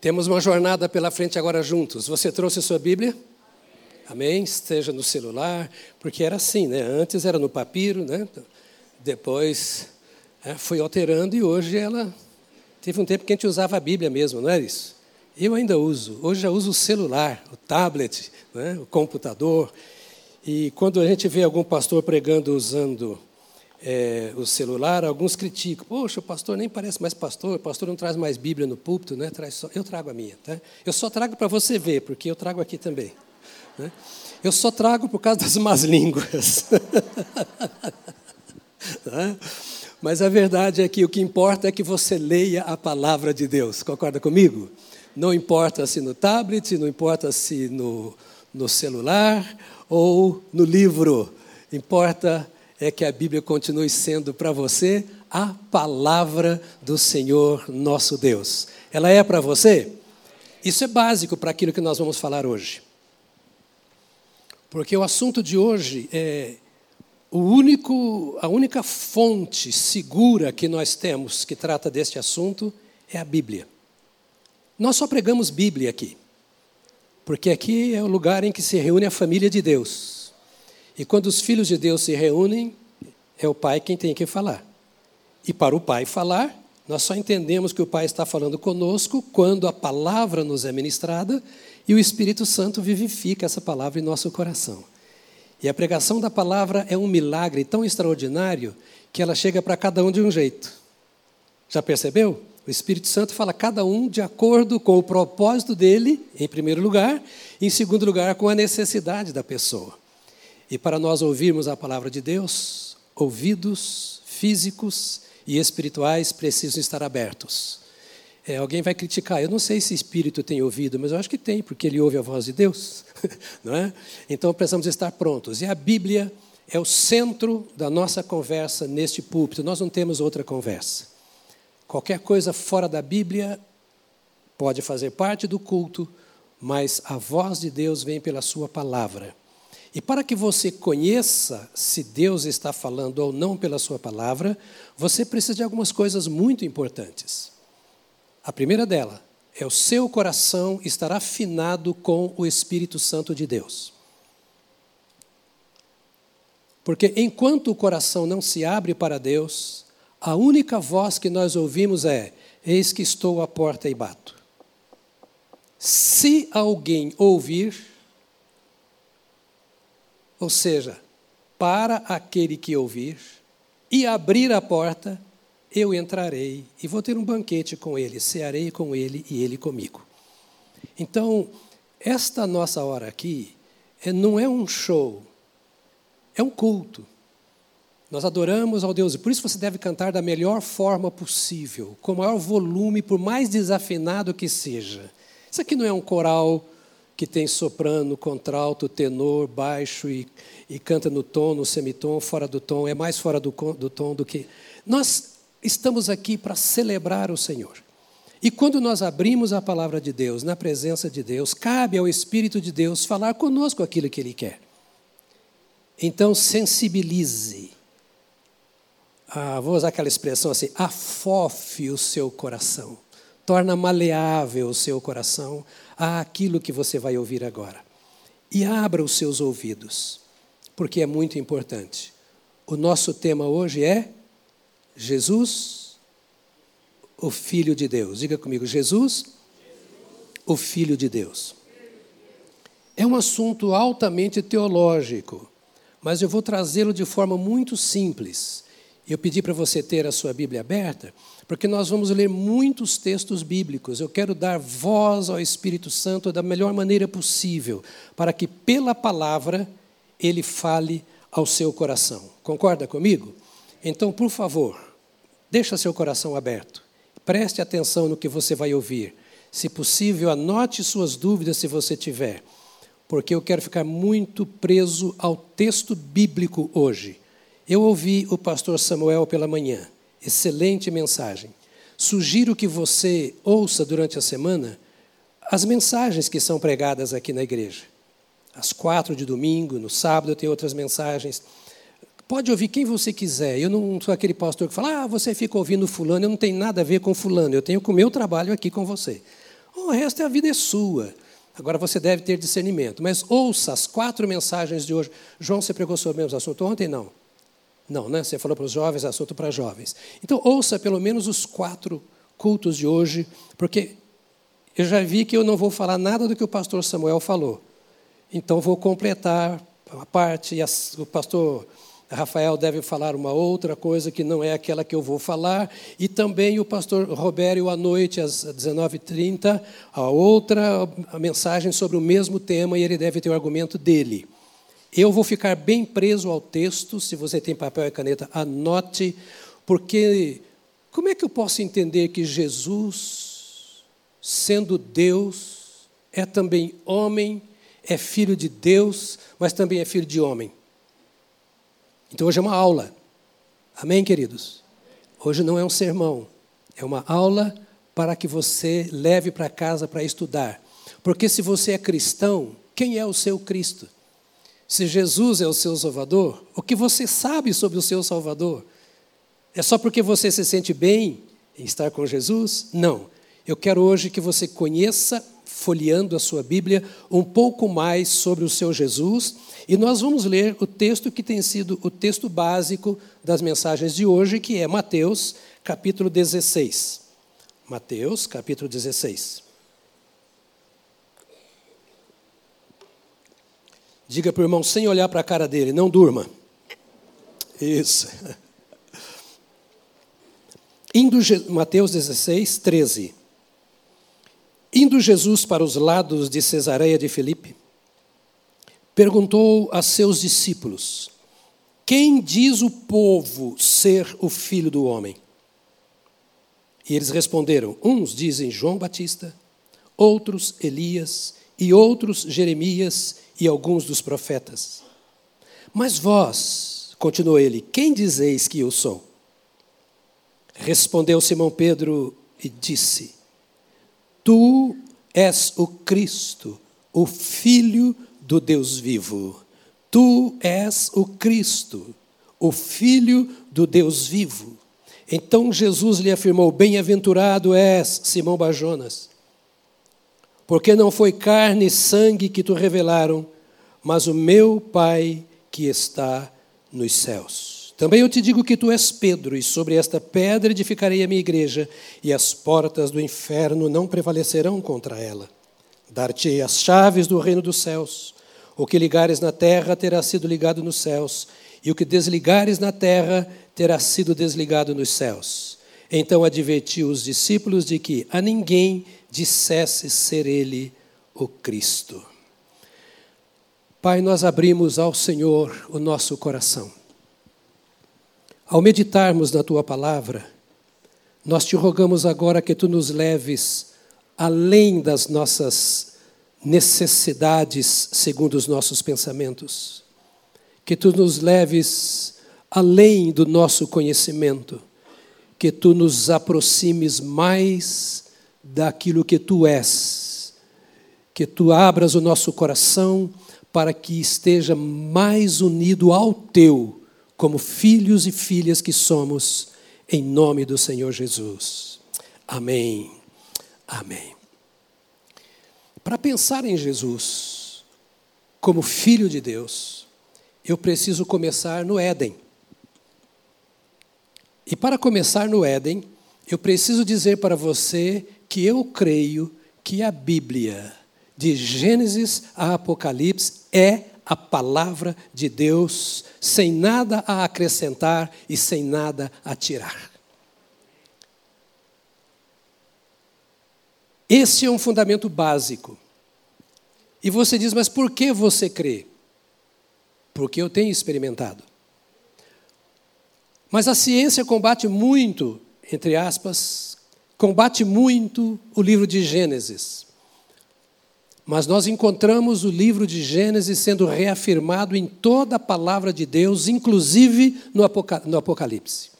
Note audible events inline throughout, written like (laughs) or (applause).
Temos uma jornada pela frente agora juntos. Você trouxe a sua Bíblia? Amém? Esteja no celular, porque era assim, né? Antes era no papiro, né? Depois é, foi alterando e hoje ela teve um tempo que a gente usava a Bíblia mesmo, não é isso? Eu ainda uso. Hoje já uso o celular, o tablet, né? o computador. E quando a gente vê algum pastor pregando usando é, o celular, alguns criticam. Poxa, o pastor nem parece mais pastor, o pastor não traz mais Bíblia no púlpito, né? traz só, eu trago a minha. Tá? Eu só trago para você ver, porque eu trago aqui também. Né? Eu só trago por causa das más línguas. tá? (laughs) Mas a verdade é que o que importa é que você leia a palavra de Deus. Concorda comigo? Não importa se no tablet, não importa se no, no celular ou no livro. Importa é que a Bíblia continue sendo para você a palavra do Senhor nosso Deus. Ela é para você? Isso é básico para aquilo que nós vamos falar hoje. Porque o assunto de hoje é o único, a única fonte segura que nós temos que trata deste assunto é a Bíblia. Nós só pregamos Bíblia aqui, porque aqui é o lugar em que se reúne a família de Deus. E quando os filhos de Deus se reúnem, é o pai quem tem que falar. E para o pai falar, nós só entendemos que o pai está falando conosco quando a palavra nos é ministrada e o Espírito Santo vivifica essa palavra em nosso coração. E a pregação da palavra é um milagre tão extraordinário que ela chega para cada um de um jeito. Já percebeu? O Espírito Santo fala cada um de acordo com o propósito dele, em primeiro lugar, e em segundo lugar, com a necessidade da pessoa. E para nós ouvirmos a palavra de Deus, ouvidos físicos e espirituais precisam estar abertos. É, alguém vai criticar, eu não sei se espírito tem ouvido, mas eu acho que tem, porque ele ouve a voz de Deus. (laughs) não é? Então precisamos estar prontos. E a Bíblia é o centro da nossa conversa neste púlpito. Nós não temos outra conversa. Qualquer coisa fora da Bíblia pode fazer parte do culto, mas a voz de Deus vem pela Sua palavra. E para que você conheça se Deus está falando ou não pela sua palavra, você precisa de algumas coisas muito importantes. A primeira dela é o seu coração estar afinado com o Espírito Santo de Deus. Porque enquanto o coração não se abre para Deus, a única voz que nós ouvimos é: Eis que estou à porta e bato. Se alguém ouvir, ou seja, para aquele que ouvir e abrir a porta, eu entrarei e vou ter um banquete com ele, cearei com ele e ele comigo. Então, esta nossa hora aqui é, não é um show, é um culto. Nós adoramos ao Deus, e por isso você deve cantar da melhor forma possível, com o maior volume, por mais desafinado que seja. Isso aqui não é um coral que tem soprano, contralto, tenor, baixo e, e canta no tom, no semitom, fora do tom, é mais fora do, do tom do que. Nós estamos aqui para celebrar o Senhor. E quando nós abrimos a palavra de Deus, na presença de Deus, cabe ao Espírito de Deus falar conosco aquilo que Ele quer. Então, sensibilize. Ah, vou usar aquela expressão assim: afofe o seu coração. Torna maleável o seu coração àquilo que você vai ouvir agora. E abra os seus ouvidos, porque é muito importante. O nosso tema hoje é Jesus, o Filho de Deus. Diga comigo, Jesus, o Filho de Deus. É um assunto altamente teológico, mas eu vou trazê-lo de forma muito simples. Eu pedi para você ter a sua Bíblia aberta, porque nós vamos ler muitos textos bíblicos. Eu quero dar voz ao Espírito Santo da melhor maneira possível, para que pela palavra ele fale ao seu coração. Concorda comigo? Então, por favor, deixa seu coração aberto. Preste atenção no que você vai ouvir. Se possível, anote suas dúvidas se você tiver, porque eu quero ficar muito preso ao texto bíblico hoje. Eu ouvi o pastor Samuel pela manhã. Excelente mensagem. Sugiro que você ouça durante a semana as mensagens que são pregadas aqui na igreja. Às quatro de domingo, no sábado, tem outras mensagens. Pode ouvir quem você quiser. Eu não sou aquele pastor que fala, ah, você fica ouvindo fulano, eu não tenho nada a ver com fulano, eu tenho com o meu trabalho aqui com você. O resto é a vida é sua. Agora você deve ter discernimento. Mas ouça as quatro mensagens de hoje. João, você pregou sobre o mesmo assunto ontem? Não. Não, né? Você falou para os jovens, assunto para jovens. Então ouça pelo menos os quatro cultos de hoje, porque eu já vi que eu não vou falar nada do que o pastor Samuel falou. Então vou completar a parte, e o pastor Rafael deve falar uma outra coisa que não é aquela que eu vou falar, e também o pastor Robério à noite, às 19h30, a outra a mensagem sobre o mesmo tema, e ele deve ter o argumento dele. Eu vou ficar bem preso ao texto, se você tem papel e caneta, anote, porque como é que eu posso entender que Jesus, sendo Deus, é também homem, é filho de Deus, mas também é filho de homem? Então hoje é uma aula. Amém, queridos? Hoje não é um sermão, é uma aula para que você leve para casa para estudar. Porque se você é cristão, quem é o seu Cristo? Se Jesus é o seu Salvador, o que você sabe sobre o seu Salvador? É só porque você se sente bem em estar com Jesus? Não. Eu quero hoje que você conheça, folheando a sua Bíblia, um pouco mais sobre o seu Jesus e nós vamos ler o texto que tem sido o texto básico das mensagens de hoje, que é Mateus, capítulo 16. Mateus, capítulo 16. Diga para o irmão, sem olhar para a cara dele, não durma. Isso. Indo, Mateus 16, 13. Indo Jesus para os lados de Cesareia de Filipe, perguntou a seus discípulos: Quem diz o povo ser o filho do homem? E eles responderam: Uns dizem João Batista, outros Elias, e outros Jeremias e alguns dos profetas. Mas vós, continuou ele, quem dizeis que eu sou? Respondeu Simão Pedro e disse: Tu és o Cristo, o Filho do Deus vivo. Tu és o Cristo, o Filho do Deus vivo. Então Jesus lhe afirmou: Bem-aventurado és, Simão Bajonas, porque não foi carne e sangue que tu revelaram, mas o meu Pai que está nos céus. Também eu te digo que tu és Pedro, e sobre esta pedra edificarei a minha igreja, e as portas do inferno não prevalecerão contra ela. Dar-te as chaves do reino dos céus. O que ligares na terra terá sido ligado nos céus, e o que desligares na terra terá sido desligado nos céus. Então advertiu os discípulos de que a ninguém dissesse ser ele o Cristo. Pai, nós abrimos ao Senhor o nosso coração. Ao meditarmos na tua palavra, nós te rogamos agora que tu nos leves além das nossas necessidades segundo os nossos pensamentos. Que tu nos leves além do nosso conhecimento, que tu nos aproximes mais daquilo que tu és, que tu abras o nosso coração para que esteja mais unido ao teu, como filhos e filhas que somos, em nome do Senhor Jesus. Amém. Amém. Para pensar em Jesus como filho de Deus, eu preciso começar no Éden. E para começar no Éden, eu preciso dizer para você que eu creio que a Bíblia, de Gênesis a Apocalipse, é a palavra de Deus, sem nada a acrescentar e sem nada a tirar. Esse é um fundamento básico. E você diz, mas por que você crê? Porque eu tenho experimentado. Mas a ciência combate muito, entre aspas, combate muito o livro de Gênesis. Mas nós encontramos o livro de Gênesis sendo reafirmado em toda a palavra de Deus, inclusive no Apocalipse.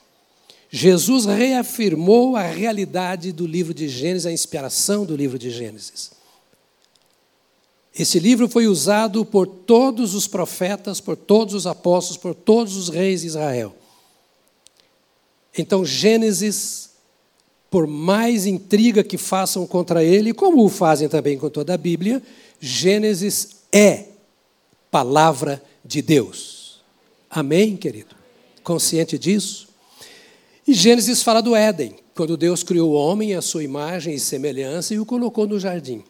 Jesus reafirmou a realidade do livro de Gênesis, a inspiração do livro de Gênesis. Esse livro foi usado por todos os profetas, por todos os apóstolos, por todos os reis de Israel. Então, Gênesis por mais intriga que façam contra ele, como o fazem também com toda a Bíblia, Gênesis é palavra de Deus. Amém, querido? Consciente disso? E Gênesis fala do Éden, quando Deus criou o homem à sua imagem e semelhança e o colocou no jardim.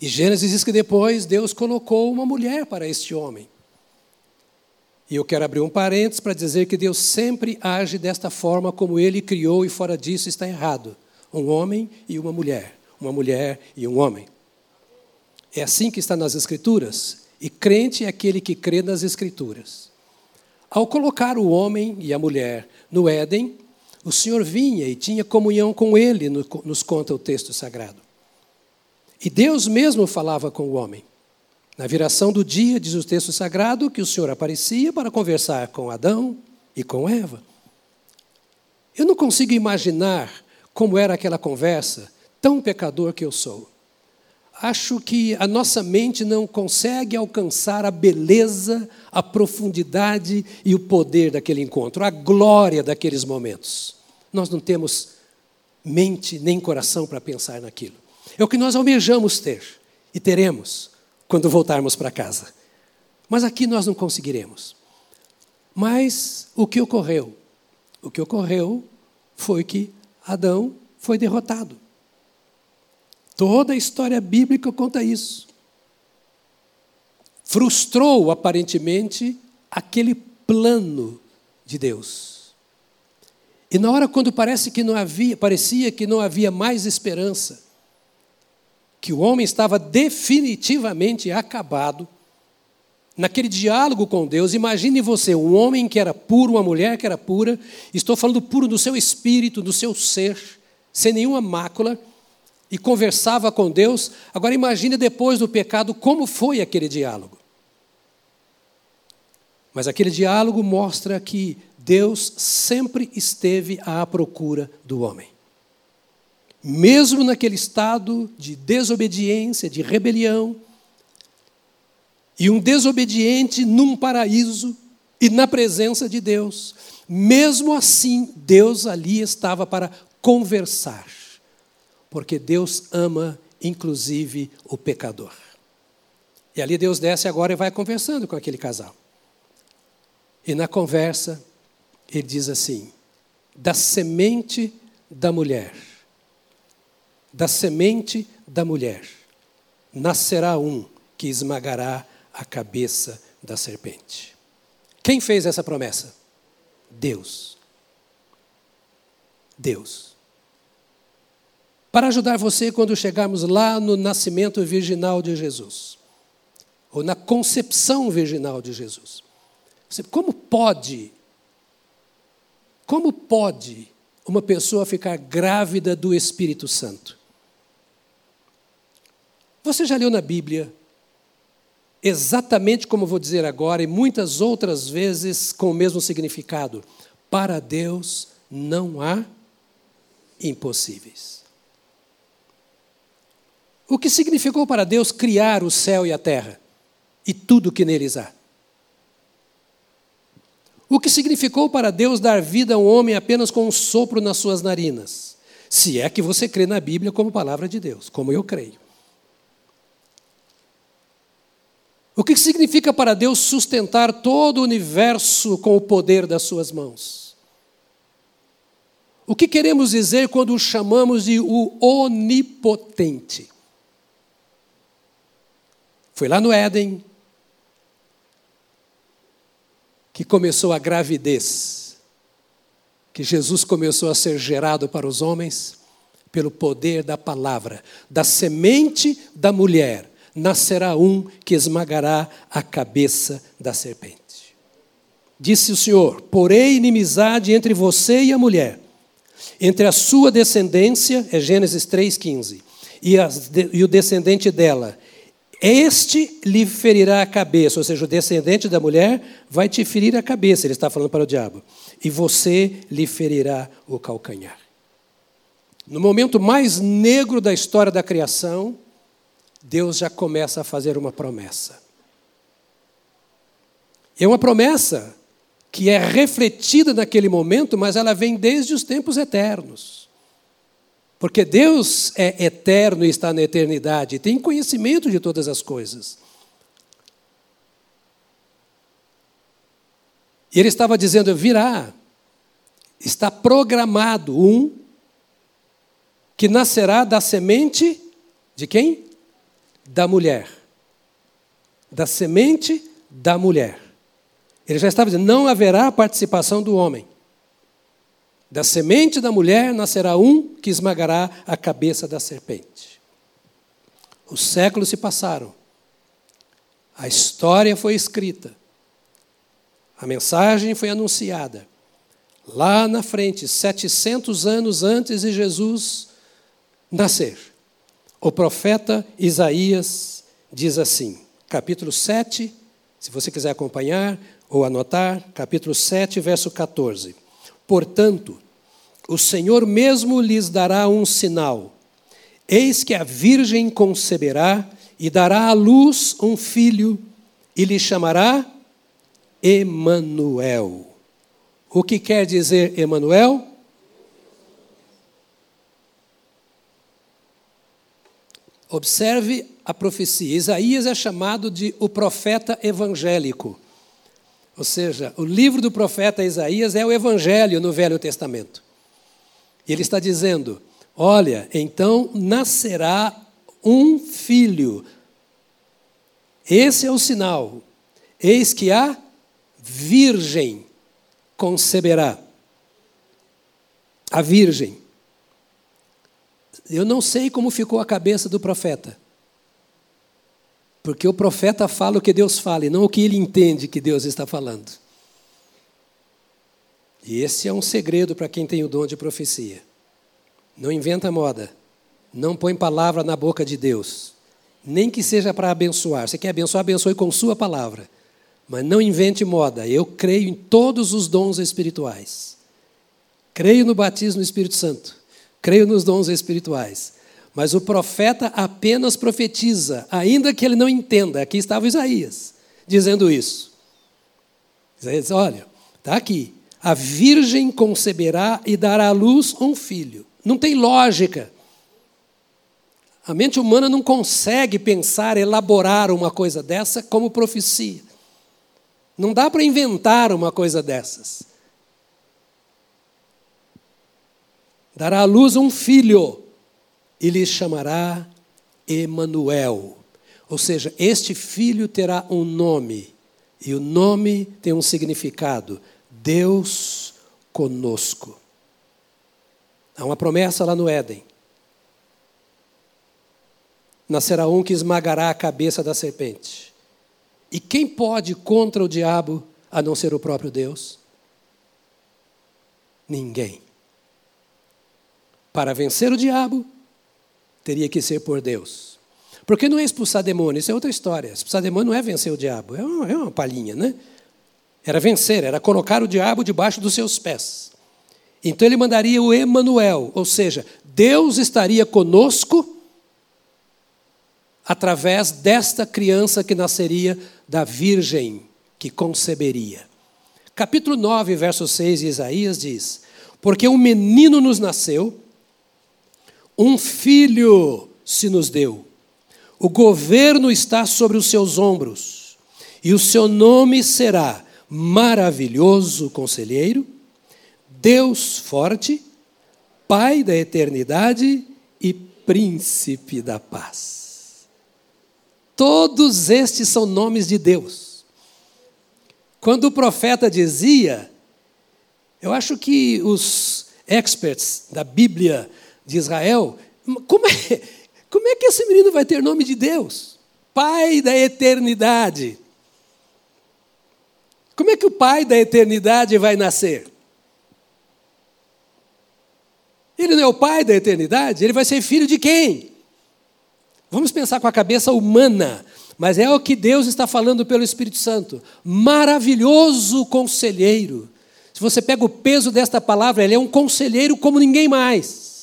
E Gênesis diz que depois Deus colocou uma mulher para este homem. E eu quero abrir um parênteses para dizer que Deus sempre age desta forma como ele criou e fora disso está errado. Um homem e uma mulher, uma mulher e um homem. É assim que está nas Escrituras, e crente é aquele que crê nas Escrituras. Ao colocar o homem e a mulher no Éden, o Senhor vinha e tinha comunhão com ele, nos conta o texto sagrado. E Deus mesmo falava com o homem. Na viração do dia, diz o texto sagrado, que o Senhor aparecia para conversar com Adão e com Eva. Eu não consigo imaginar como era aquela conversa, tão pecador que eu sou. Acho que a nossa mente não consegue alcançar a beleza, a profundidade e o poder daquele encontro, a glória daqueles momentos. Nós não temos mente nem coração para pensar naquilo. É o que nós almejamos ter e teremos quando voltarmos para casa. Mas aqui nós não conseguiremos. Mas o que ocorreu? O que ocorreu foi que Adão foi derrotado. Toda a história bíblica conta isso. Frustrou aparentemente aquele plano de Deus. E na hora quando parece que não havia, parecia que não havia mais esperança, que o homem estava definitivamente acabado, naquele diálogo com Deus, imagine você, um homem que era puro, uma mulher que era pura, estou falando puro do seu espírito, do seu ser, sem nenhuma mácula, e conversava com Deus. Agora imagine depois do pecado como foi aquele diálogo. Mas aquele diálogo mostra que Deus sempre esteve à procura do homem mesmo naquele estado de desobediência, de rebelião, e um desobediente num paraíso e na presença de Deus, mesmo assim, Deus ali estava para conversar, porque Deus ama, inclusive, o pecador. E ali Deus desce agora e vai conversando com aquele casal. E na conversa, ele diz assim: da semente da mulher da semente da mulher nascerá um que esmagará a cabeça da serpente. Quem fez essa promessa? Deus. Deus. Para ajudar você quando chegarmos lá no nascimento virginal de Jesus, ou na concepção virginal de Jesus. Como pode, como pode uma pessoa ficar grávida do Espírito Santo? Você já leu na Bíblia, exatamente como vou dizer agora, e muitas outras vezes com o mesmo significado: para Deus não há impossíveis. O que significou para Deus criar o céu e a terra e tudo que neles há? O que significou para Deus dar vida a um homem apenas com um sopro nas suas narinas? Se é que você crê na Bíblia como palavra de Deus, como eu creio. O que significa para Deus sustentar todo o universo com o poder das suas mãos? O que queremos dizer quando o chamamos de o onipotente? Foi lá no Éden que começou a gravidez, que Jesus começou a ser gerado para os homens pelo poder da palavra, da semente da mulher nascerá um que esmagará a cabeça da serpente. Disse o Senhor: Porei inimizade entre você e a mulher, entre a sua descendência, é Gênesis 3,15, e, e o descendente dela. Este lhe ferirá a cabeça, ou seja, o descendente da mulher vai te ferir a cabeça, ele está falando para o diabo, e você lhe ferirá o calcanhar. No momento mais negro da história da criação, Deus já começa a fazer uma promessa. É uma promessa que é refletida naquele momento, mas ela vem desde os tempos eternos. Porque Deus é eterno e está na eternidade, tem conhecimento de todas as coisas. E ele estava dizendo: virá, está programado um que nascerá da semente de quem? Da mulher. Da semente da mulher. Ele já estava dizendo: não haverá participação do homem. Da semente da mulher nascerá um que esmagará a cabeça da serpente. Os séculos se passaram. A história foi escrita. A mensagem foi anunciada. Lá na frente, 700 anos antes de Jesus nascer, o profeta Isaías diz assim, capítulo 7, se você quiser acompanhar ou anotar, capítulo 7, verso 14. Portanto, o Senhor mesmo lhes dará um sinal. Eis que a virgem conceberá e dará à luz um filho, e lhe chamará Emanuel. O que quer dizer Emanuel? Observe a profecia. Isaías é chamado de o profeta evangélico. Ou seja, o livro do profeta Isaías é o evangelho no Velho Testamento. E ele está dizendo: Olha, então nascerá um filho. Esse é o sinal. Eis que há virgem conceberá. A virgem. Eu não sei como ficou a cabeça do profeta. Porque o profeta fala o que Deus fala e não o que ele entende que Deus está falando. E esse é um segredo para quem tem o dom de profecia. Não inventa moda. Não põe palavra na boca de Deus. Nem que seja para abençoar. Você quer abençoar, abençoe com sua palavra. Mas não invente moda. Eu creio em todos os dons espirituais. Creio no batismo do Espírito Santo. Creio nos dons espirituais. Mas o profeta apenas profetiza, ainda que ele não entenda. Aqui estava Isaías dizendo isso. Isaías diz: olha, está aqui. A virgem conceberá e dará à luz um filho. Não tem lógica. A mente humana não consegue pensar, elaborar uma coisa dessa como profecia. Não dá para inventar uma coisa dessas. Dará à luz um filho e lhe chamará Emanuel. Ou seja, este filho terá um nome, e o nome tem um significado: Deus conosco. Há uma promessa lá no Éden. Nascerá um que esmagará a cabeça da serpente. E quem pode contra o diabo a não ser o próprio Deus? Ninguém. Para vencer o diabo, teria que ser por Deus. Porque não é expulsar demônio, isso é outra história. Expulsar demônio não é vencer o diabo, é uma, é uma palhinha, né? Era vencer, era colocar o diabo debaixo dos seus pés. Então ele mandaria o Emanuel, ou seja, Deus estaria conosco através desta criança que nasceria da virgem que conceberia. Capítulo 9, verso 6 de Isaías diz: Porque um menino nos nasceu, um filho se nos deu, o governo está sobre os seus ombros, e o seu nome será Maravilhoso Conselheiro, Deus Forte, Pai da Eternidade e Príncipe da Paz. Todos estes são nomes de Deus. Quando o profeta dizia, eu acho que os experts da Bíblia de Israel, como é, (laughs) como é que esse menino vai ter nome de Deus? Pai da eternidade. Como é que o pai da eternidade vai nascer? Ele não é o pai da eternidade, ele vai ser filho de quem? Vamos pensar com a cabeça humana, mas é o que Deus está falando pelo Espírito Santo. Maravilhoso conselheiro. Se você pega o peso desta palavra, ele é um conselheiro como ninguém mais.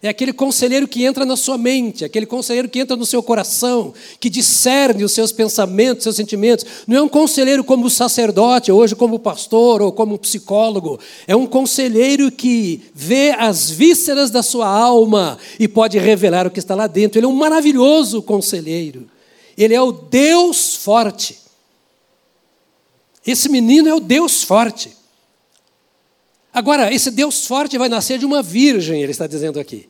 É aquele conselheiro que entra na sua mente, aquele conselheiro que entra no seu coração, que discerne os seus pensamentos, seus sentimentos. Não é um conselheiro como sacerdote, hoje como pastor ou como psicólogo. É um conselheiro que vê as vísceras da sua alma e pode revelar o que está lá dentro. Ele é um maravilhoso conselheiro. Ele é o Deus forte. Esse menino é o Deus forte. Agora, esse Deus forte vai nascer de uma virgem, ele está dizendo aqui.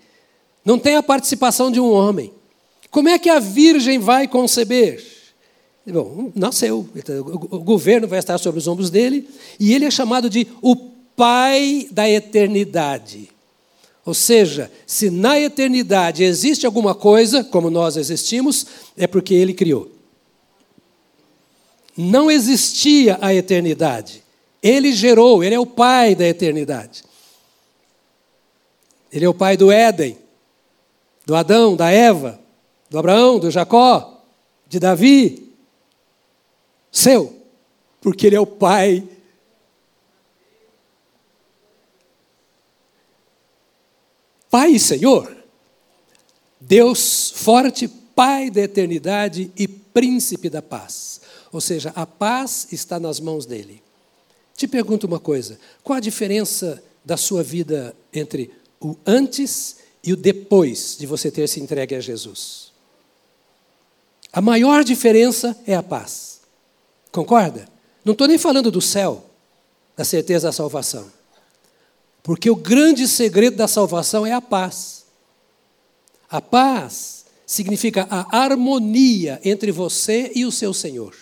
Não tem a participação de um homem. Como é que a virgem vai conceber? Bom, nasceu. O governo vai estar sobre os ombros dele e ele é chamado de o Pai da eternidade. Ou seja, se na eternidade existe alguma coisa, como nós existimos, é porque ele criou. Não existia a eternidade. Ele gerou, ele é o pai da eternidade. Ele é o pai do Éden, do Adão, da Eva, do Abraão, do Jacó, de Davi. Seu, porque ele é o pai. Pai e Senhor. Deus forte, Pai da eternidade e príncipe da paz. Ou seja, a paz está nas mãos dele. Te pergunto uma coisa: qual a diferença da sua vida entre o antes e o depois de você ter se entregue a Jesus? A maior diferença é a paz. Concorda? Não estou nem falando do céu, da certeza da salvação. Porque o grande segredo da salvação é a paz. A paz significa a harmonia entre você e o seu Senhor.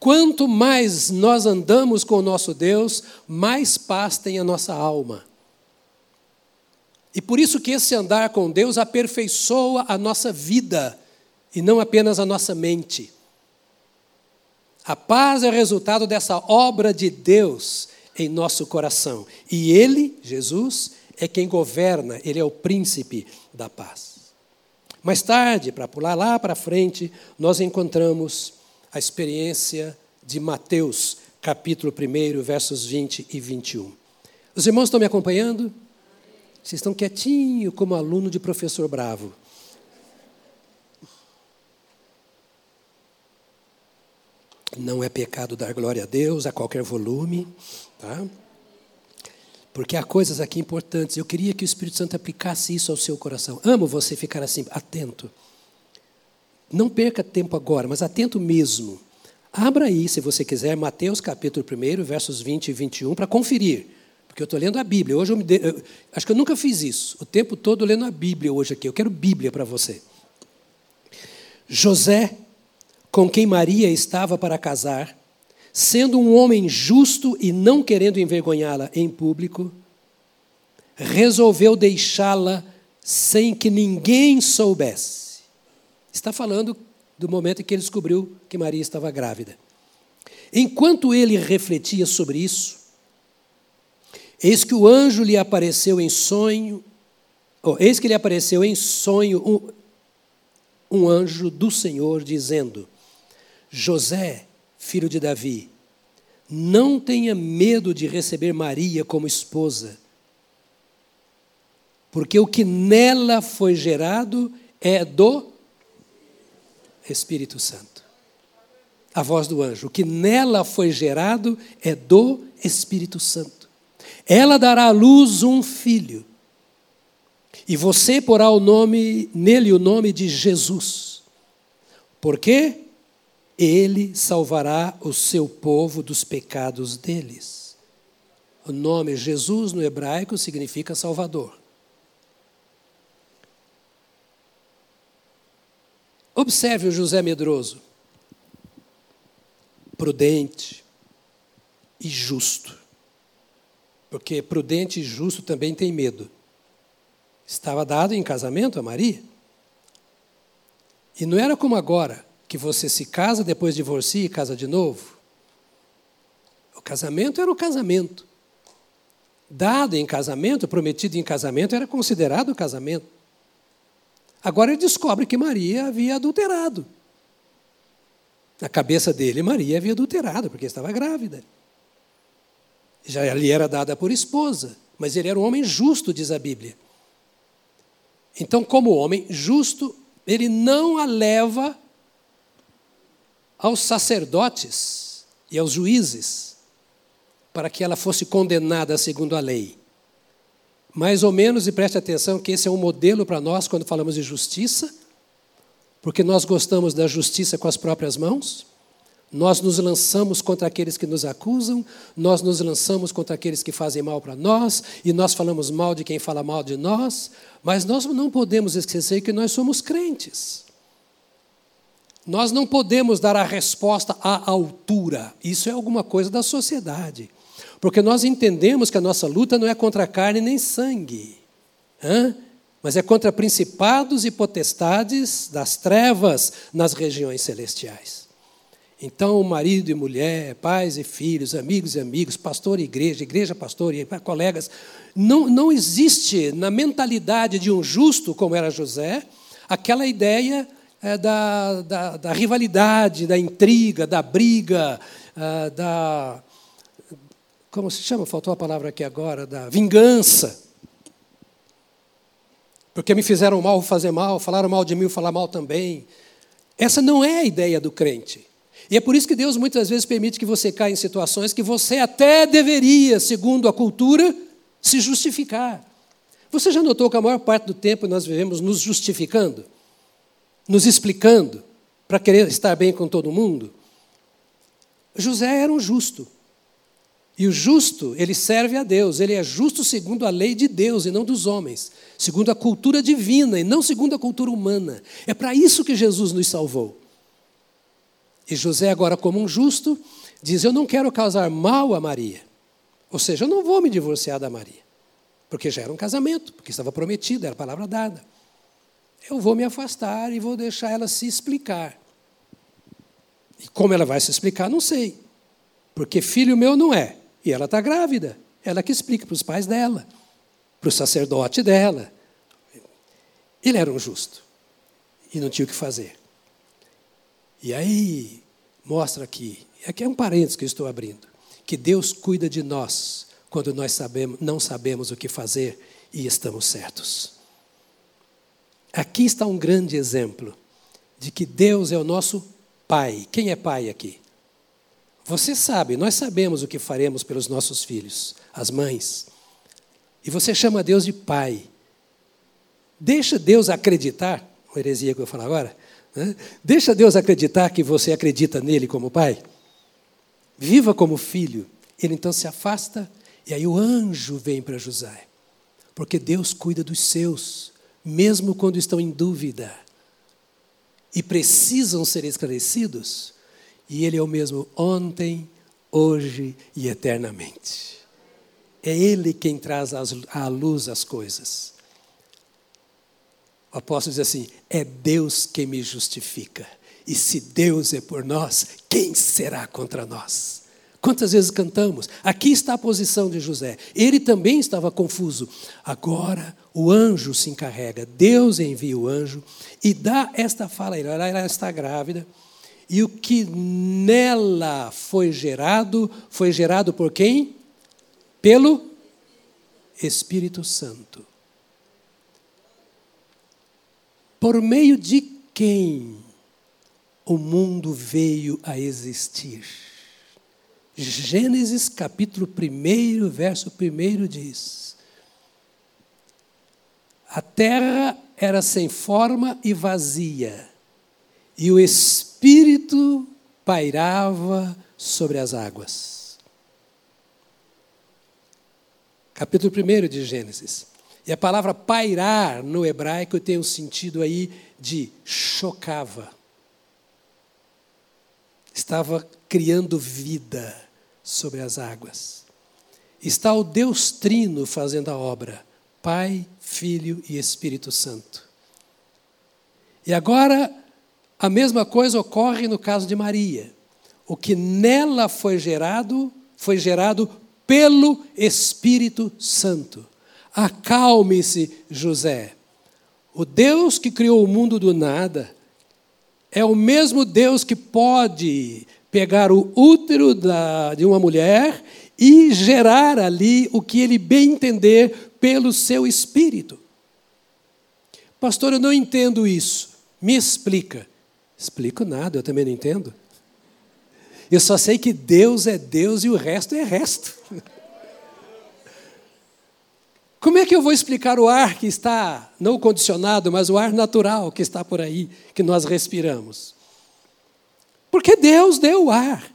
Quanto mais nós andamos com o nosso Deus, mais paz tem a nossa alma. E por isso que esse andar com Deus aperfeiçoa a nossa vida e não apenas a nossa mente. A paz é resultado dessa obra de Deus em nosso coração. E Ele, Jesus, é quem governa, Ele é o príncipe da paz. Mais tarde, para pular lá para frente, nós encontramos a experiência de Mateus, capítulo 1, versos 20 e 21. Os irmãos estão me acompanhando? Vocês estão quietinho como aluno de professor bravo. Não é pecado dar glória a Deus a qualquer volume, tá? Porque há coisas aqui importantes. Eu queria que o Espírito Santo aplicasse isso ao seu coração. Amo você ficar assim, atento. Não perca tempo agora, mas atento mesmo. Abra aí, se você quiser, Mateus capítulo 1, versos 20 e 21, para conferir. Porque eu estou lendo a Bíblia. Hoje eu, de... eu acho que eu nunca fiz isso. O tempo todo lendo a Bíblia hoje aqui. Eu quero Bíblia para você. José, com quem Maria estava para casar, sendo um homem justo e não querendo envergonhá-la em público, resolveu deixá-la sem que ninguém soubesse. Está falando do momento em que ele descobriu que Maria estava grávida. Enquanto ele refletia sobre isso, eis que o anjo lhe apareceu em sonho, oh, eis que lhe apareceu em sonho um, um anjo do Senhor dizendo: José, filho de Davi, não tenha medo de receber Maria como esposa, porque o que nela foi gerado é do Espírito Santo. A voz do anjo. O que nela foi gerado é do Espírito Santo. Ela dará à luz um filho. E você porá o nome nele o nome de Jesus. Porque ele salvará o seu povo dos pecados deles. O nome Jesus no hebraico significa Salvador. Observe o José medroso, prudente e justo. Porque prudente e justo também tem medo. Estava dado em casamento a Maria. E não era como agora, que você se casa, depois divorcia e casa de novo. O casamento era o casamento. Dado em casamento, prometido em casamento, era considerado casamento. Agora ele descobre que Maria havia adulterado. Na cabeça dele, Maria havia adulterado, porque estava grávida. Já lhe era dada por esposa, mas ele era um homem justo, diz a Bíblia. Então, como homem justo, ele não a leva aos sacerdotes e aos juízes para que ela fosse condenada segundo a lei. Mais ou menos, e preste atenção que esse é um modelo para nós quando falamos de justiça, porque nós gostamos da justiça com as próprias mãos. Nós nos lançamos contra aqueles que nos acusam, nós nos lançamos contra aqueles que fazem mal para nós, e nós falamos mal de quem fala mal de nós, mas nós não podemos esquecer que nós somos crentes. Nós não podemos dar a resposta à altura, isso é alguma coisa da sociedade, porque nós entendemos que a nossa luta não é contra carne nem sangue, mas é contra principados e potestades das trevas nas regiões celestiais. Então, marido e mulher, pais e filhos, amigos e amigos, pastor e igreja, igreja, pastor e colegas, não, não existe na mentalidade de um justo, como era José, aquela ideia é, da, da, da, rivalidade, da intriga, da briga, é, da. Como se chama? Faltou a palavra aqui agora, da vingança. Porque me fizeram mal, fazer mal, falaram mal de mim, falar mal também. Essa não é a ideia do crente. E é por isso que Deus muitas vezes permite que você caia em situações que você até deveria, segundo a cultura, se justificar. Você já notou que a maior parte do tempo nós vivemos nos justificando, nos explicando, para querer estar bem com todo mundo? José era um justo. E o justo, ele serve a Deus, ele é justo segundo a lei de Deus e não dos homens, segundo a cultura divina e não segundo a cultura humana. É para isso que Jesus nos salvou. E José, agora como um justo, diz: Eu não quero causar mal a Maria. Ou seja, eu não vou me divorciar da Maria, porque já era um casamento, porque estava prometido, era palavra dada. Eu vou me afastar e vou deixar ela se explicar. E como ela vai se explicar, não sei. Porque filho meu não é. E ela está grávida. Ela que explica para os pais dela, para o sacerdote dela. Ele era um justo. E não tinha o que fazer. E aí, mostra aqui, aqui é um parênteses que eu estou abrindo, que Deus cuida de nós quando nós sabemos, não sabemos o que fazer e estamos certos. Aqui está um grande exemplo de que Deus é o nosso Pai. Quem é pai aqui? Você sabe, nós sabemos o que faremos pelos nossos filhos, as mães. E você chama Deus de Pai. Deixa Deus acreditar, uma heresia que eu falar agora, né? Deixa Deus acreditar que você acredita nele como pai. Viva como filho. Ele então se afasta e aí o anjo vem para José. Porque Deus cuida dos seus, mesmo quando estão em dúvida e precisam ser esclarecidos. E Ele é o mesmo ontem, hoje e eternamente. É Ele quem traz à luz as coisas. O apóstolo diz assim: é Deus quem me justifica. E se Deus é por nós, quem será contra nós? Quantas vezes cantamos? Aqui está a posição de José. Ele também estava confuso. Agora o anjo se encarrega. Deus envia o anjo e dá esta fala a ele. Ela está grávida. E o que nela foi gerado, foi gerado por quem? Pelo Espírito Santo. Por meio de quem o mundo veio a existir? Gênesis capítulo 1, verso 1 diz: A terra era sem forma e vazia, e o Espírito pairava sobre as águas. Capítulo 1 de Gênesis. E a palavra pairar no hebraico tem um sentido aí de chocava. Estava criando vida sobre as águas. Está o Deus Trino fazendo a obra: Pai, Filho e Espírito Santo. E agora, a mesma coisa ocorre no caso de Maria. O que nela foi gerado, foi gerado pelo Espírito Santo. Acalme-se, José. O Deus que criou o mundo do nada é o mesmo Deus que pode pegar o útero da, de uma mulher e gerar ali o que ele bem entender pelo seu espírito. Pastor, eu não entendo isso. Me explica. Explico nada, eu também não entendo. Eu só sei que Deus é Deus e o resto é resto. (laughs) Como é que eu vou explicar o ar que está, não condicionado, mas o ar natural que está por aí, que nós respiramos? Porque Deus deu o ar.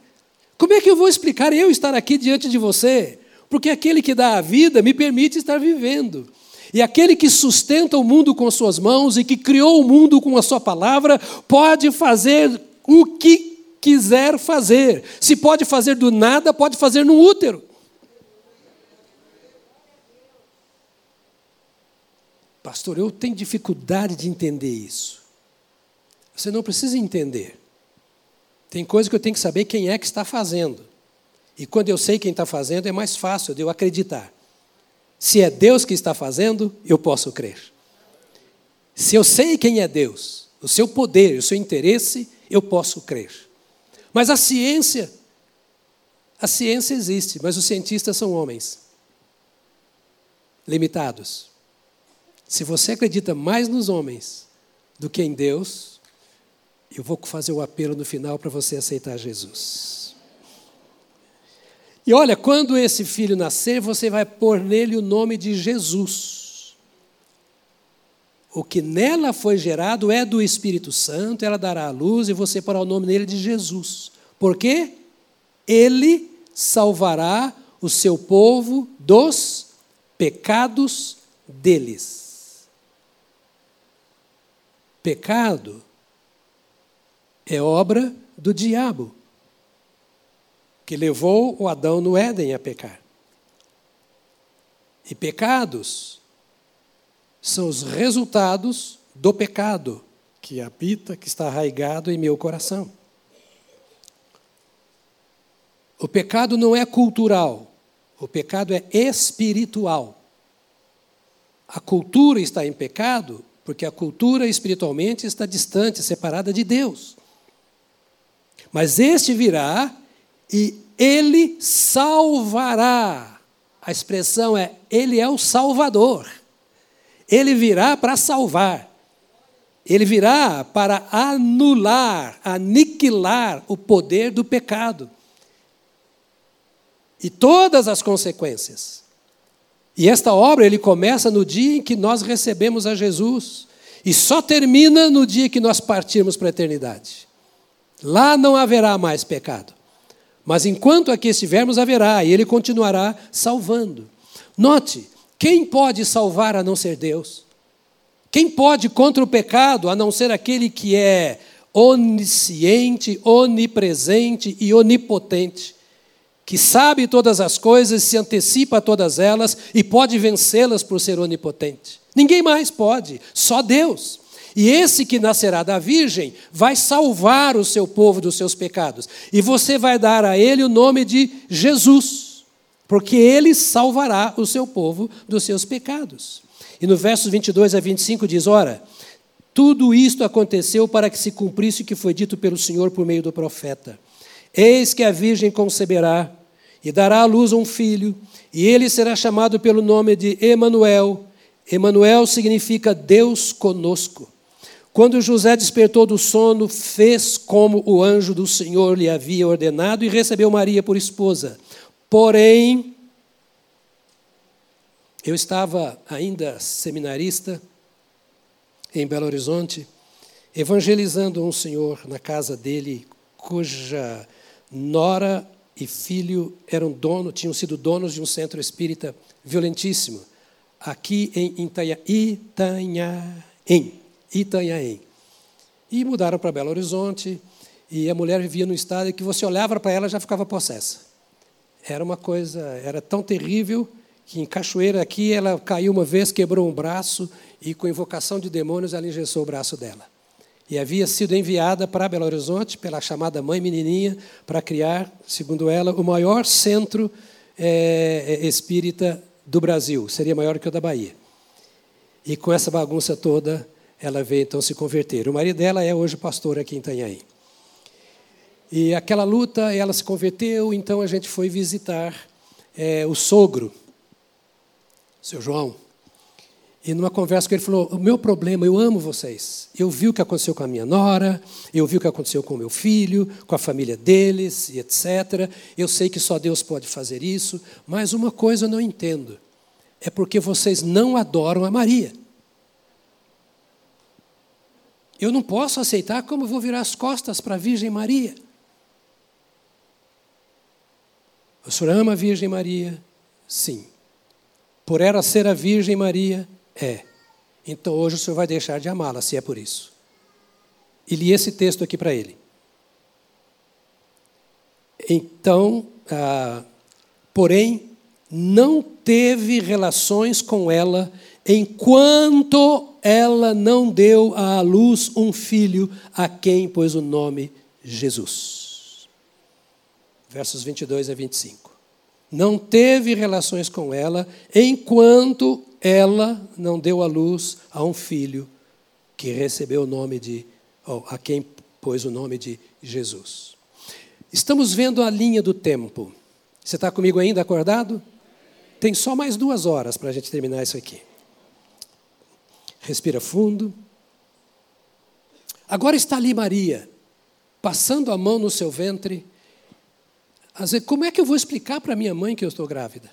Como é que eu vou explicar eu estar aqui diante de você? Porque aquele que dá a vida me permite estar vivendo. E aquele que sustenta o mundo com suas mãos e que criou o mundo com a sua palavra, pode fazer o que quiser fazer. Se pode fazer do nada, pode fazer no útero. Pastor, eu tenho dificuldade de entender isso. Você não precisa entender. Tem coisa que eu tenho que saber quem é que está fazendo. E quando eu sei quem está fazendo, é mais fácil de eu acreditar. Se é Deus que está fazendo, eu posso crer. Se eu sei quem é Deus, o seu poder, o seu interesse, eu posso crer. Mas a ciência, a ciência existe, mas os cientistas são homens limitados. Se você acredita mais nos homens do que em Deus, eu vou fazer o apelo no final para você aceitar Jesus. E olha, quando esse filho nascer, você vai pôr nele o nome de Jesus. O que nela foi gerado é do Espírito Santo, ela dará a luz e você porá o nome nele de Jesus. Por quê? Ele salvará o seu povo dos pecados deles. Pecado é obra do diabo, que levou o Adão no Éden a pecar. E pecados são os resultados do pecado que habita, que está arraigado em meu coração. O pecado não é cultural, o pecado é espiritual. A cultura está em pecado porque a cultura espiritualmente está distante, separada de Deus. Mas este virá e ele salvará. A expressão é: ele é o Salvador. Ele virá para salvar. Ele virá para anular, aniquilar o poder do pecado e todas as consequências. E esta obra ele começa no dia em que nós recebemos a Jesus e só termina no dia que nós partirmos para a eternidade. Lá não haverá mais pecado. Mas enquanto aqui estivermos, haverá, e ele continuará salvando. Note, quem pode salvar a não ser Deus? Quem pode contra o pecado a não ser aquele que é onisciente, onipresente e onipotente? que sabe todas as coisas, se antecipa a todas elas e pode vencê-las por ser onipotente. Ninguém mais pode, só Deus. E esse que nascerá da Virgem vai salvar o seu povo dos seus pecados. E você vai dar a ele o nome de Jesus, porque ele salvará o seu povo dos seus pecados. E no versos 22 a 25 diz: Ora, tudo isto aconteceu para que se cumprisse o que foi dito pelo Senhor por meio do profeta. Eis que a virgem conceberá e dará à luz um filho, e ele será chamado pelo nome de Emanuel. Emanuel significa Deus conosco. Quando José despertou do sono, fez como o anjo do Senhor lhe havia ordenado e recebeu Maria por esposa. Porém, eu estava ainda seminarista em Belo Horizonte, evangelizando um senhor na casa dele, cuja nora e filho eram dono, tinham sido donos de um centro espírita violentíssimo, aqui em Itanhaém. Itanhaém. E mudaram para Belo Horizonte, e a mulher vivia num estado que você olhava para ela já ficava possessa. Era uma coisa, era tão terrível que em Cachoeira aqui ela caiu uma vez, quebrou um braço e com invocação de demônios ela engessou o braço dela e havia sido enviada para Belo Horizonte pela chamada mãe menininha para criar, segundo ela, o maior centro é, espírita do Brasil, seria maior que o da Bahia. E com essa bagunça toda, ela veio então se converter. O marido dela é hoje pastor aqui em Itanhaém. E aquela luta, ela se converteu, então a gente foi visitar é, o sogro, seu João, e numa conversa com ele falou: O meu problema, eu amo vocês. Eu vi o que aconteceu com a minha nora, eu vi o que aconteceu com o meu filho, com a família deles e etc. Eu sei que só Deus pode fazer isso, mas uma coisa eu não entendo: é porque vocês não adoram a Maria. Eu não posso aceitar como vou virar as costas para a Virgem Maria. O senhor ama a Virgem Maria? Sim. Por ela ser a Virgem Maria, é. Então hoje o senhor vai deixar de amá-la, se é por isso. E li esse texto aqui para ele. Então, ah, porém, não teve relações com ela enquanto ela não deu à luz um filho a quem pôs o nome Jesus. Versos 22 a 25. Não teve relações com ela enquanto ela não deu à luz a um filho que recebeu o nome de, oh, a quem pôs o nome de Jesus. Estamos vendo a linha do tempo. Você está comigo ainda acordado? Tem só mais duas horas para a gente terminar isso aqui. Respira fundo. Agora está ali Maria, passando a mão no seu ventre. Como é que eu vou explicar para minha mãe que eu estou grávida?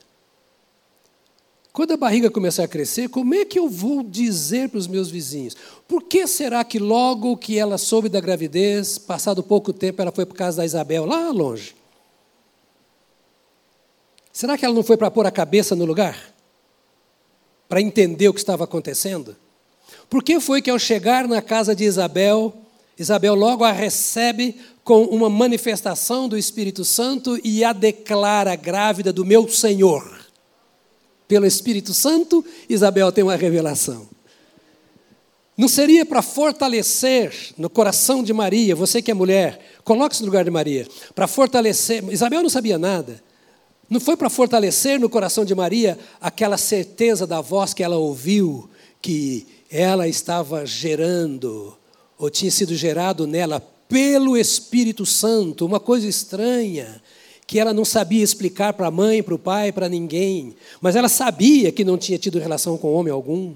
Quando a barriga começar a crescer, como é que eu vou dizer para os meus vizinhos? Por que será que logo que ela soube da gravidez, passado pouco tempo, ela foi para casa da Isabel, lá longe? Será que ela não foi para pôr a cabeça no lugar? Para entender o que estava acontecendo? Por que foi que ao chegar na casa de Isabel, Isabel logo a recebe com uma manifestação do Espírito Santo e a declara grávida do meu Senhor? pelo Espírito Santo, Isabel tem uma revelação. Não seria para fortalecer no coração de Maria, você que é mulher, coloque-se no lugar de Maria, para fortalecer. Isabel não sabia nada. Não foi para fortalecer no coração de Maria aquela certeza da voz que ela ouviu, que ela estava gerando, ou tinha sido gerado nela pelo Espírito Santo, uma coisa estranha que ela não sabia explicar para a mãe, para o pai, para ninguém, mas ela sabia que não tinha tido relação com homem algum.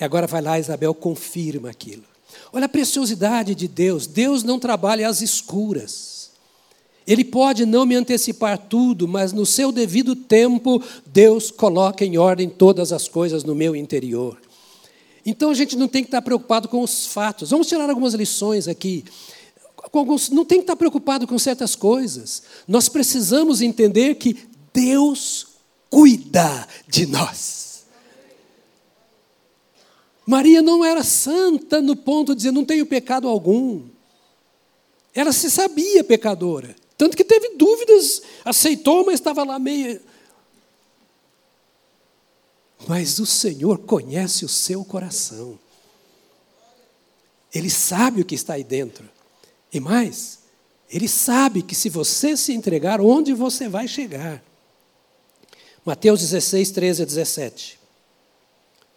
E agora vai lá, Isabel confirma aquilo. Olha a preciosidade de Deus. Deus não trabalha às escuras. Ele pode não me antecipar tudo, mas no seu devido tempo, Deus coloca em ordem todas as coisas no meu interior. Então a gente não tem que estar preocupado com os fatos. Vamos tirar algumas lições aqui alguns, não tem que estar preocupado com certas coisas. Nós precisamos entender que Deus cuida de nós. Maria não era santa no ponto de dizer não tenho pecado algum. Ela se sabia pecadora. Tanto que teve dúvidas, aceitou, mas estava lá meio. Mas o Senhor conhece o seu coração. Ele sabe o que está aí dentro. E mais, ele sabe que se você se entregar, onde você vai chegar. Mateus 16, 13 a 17.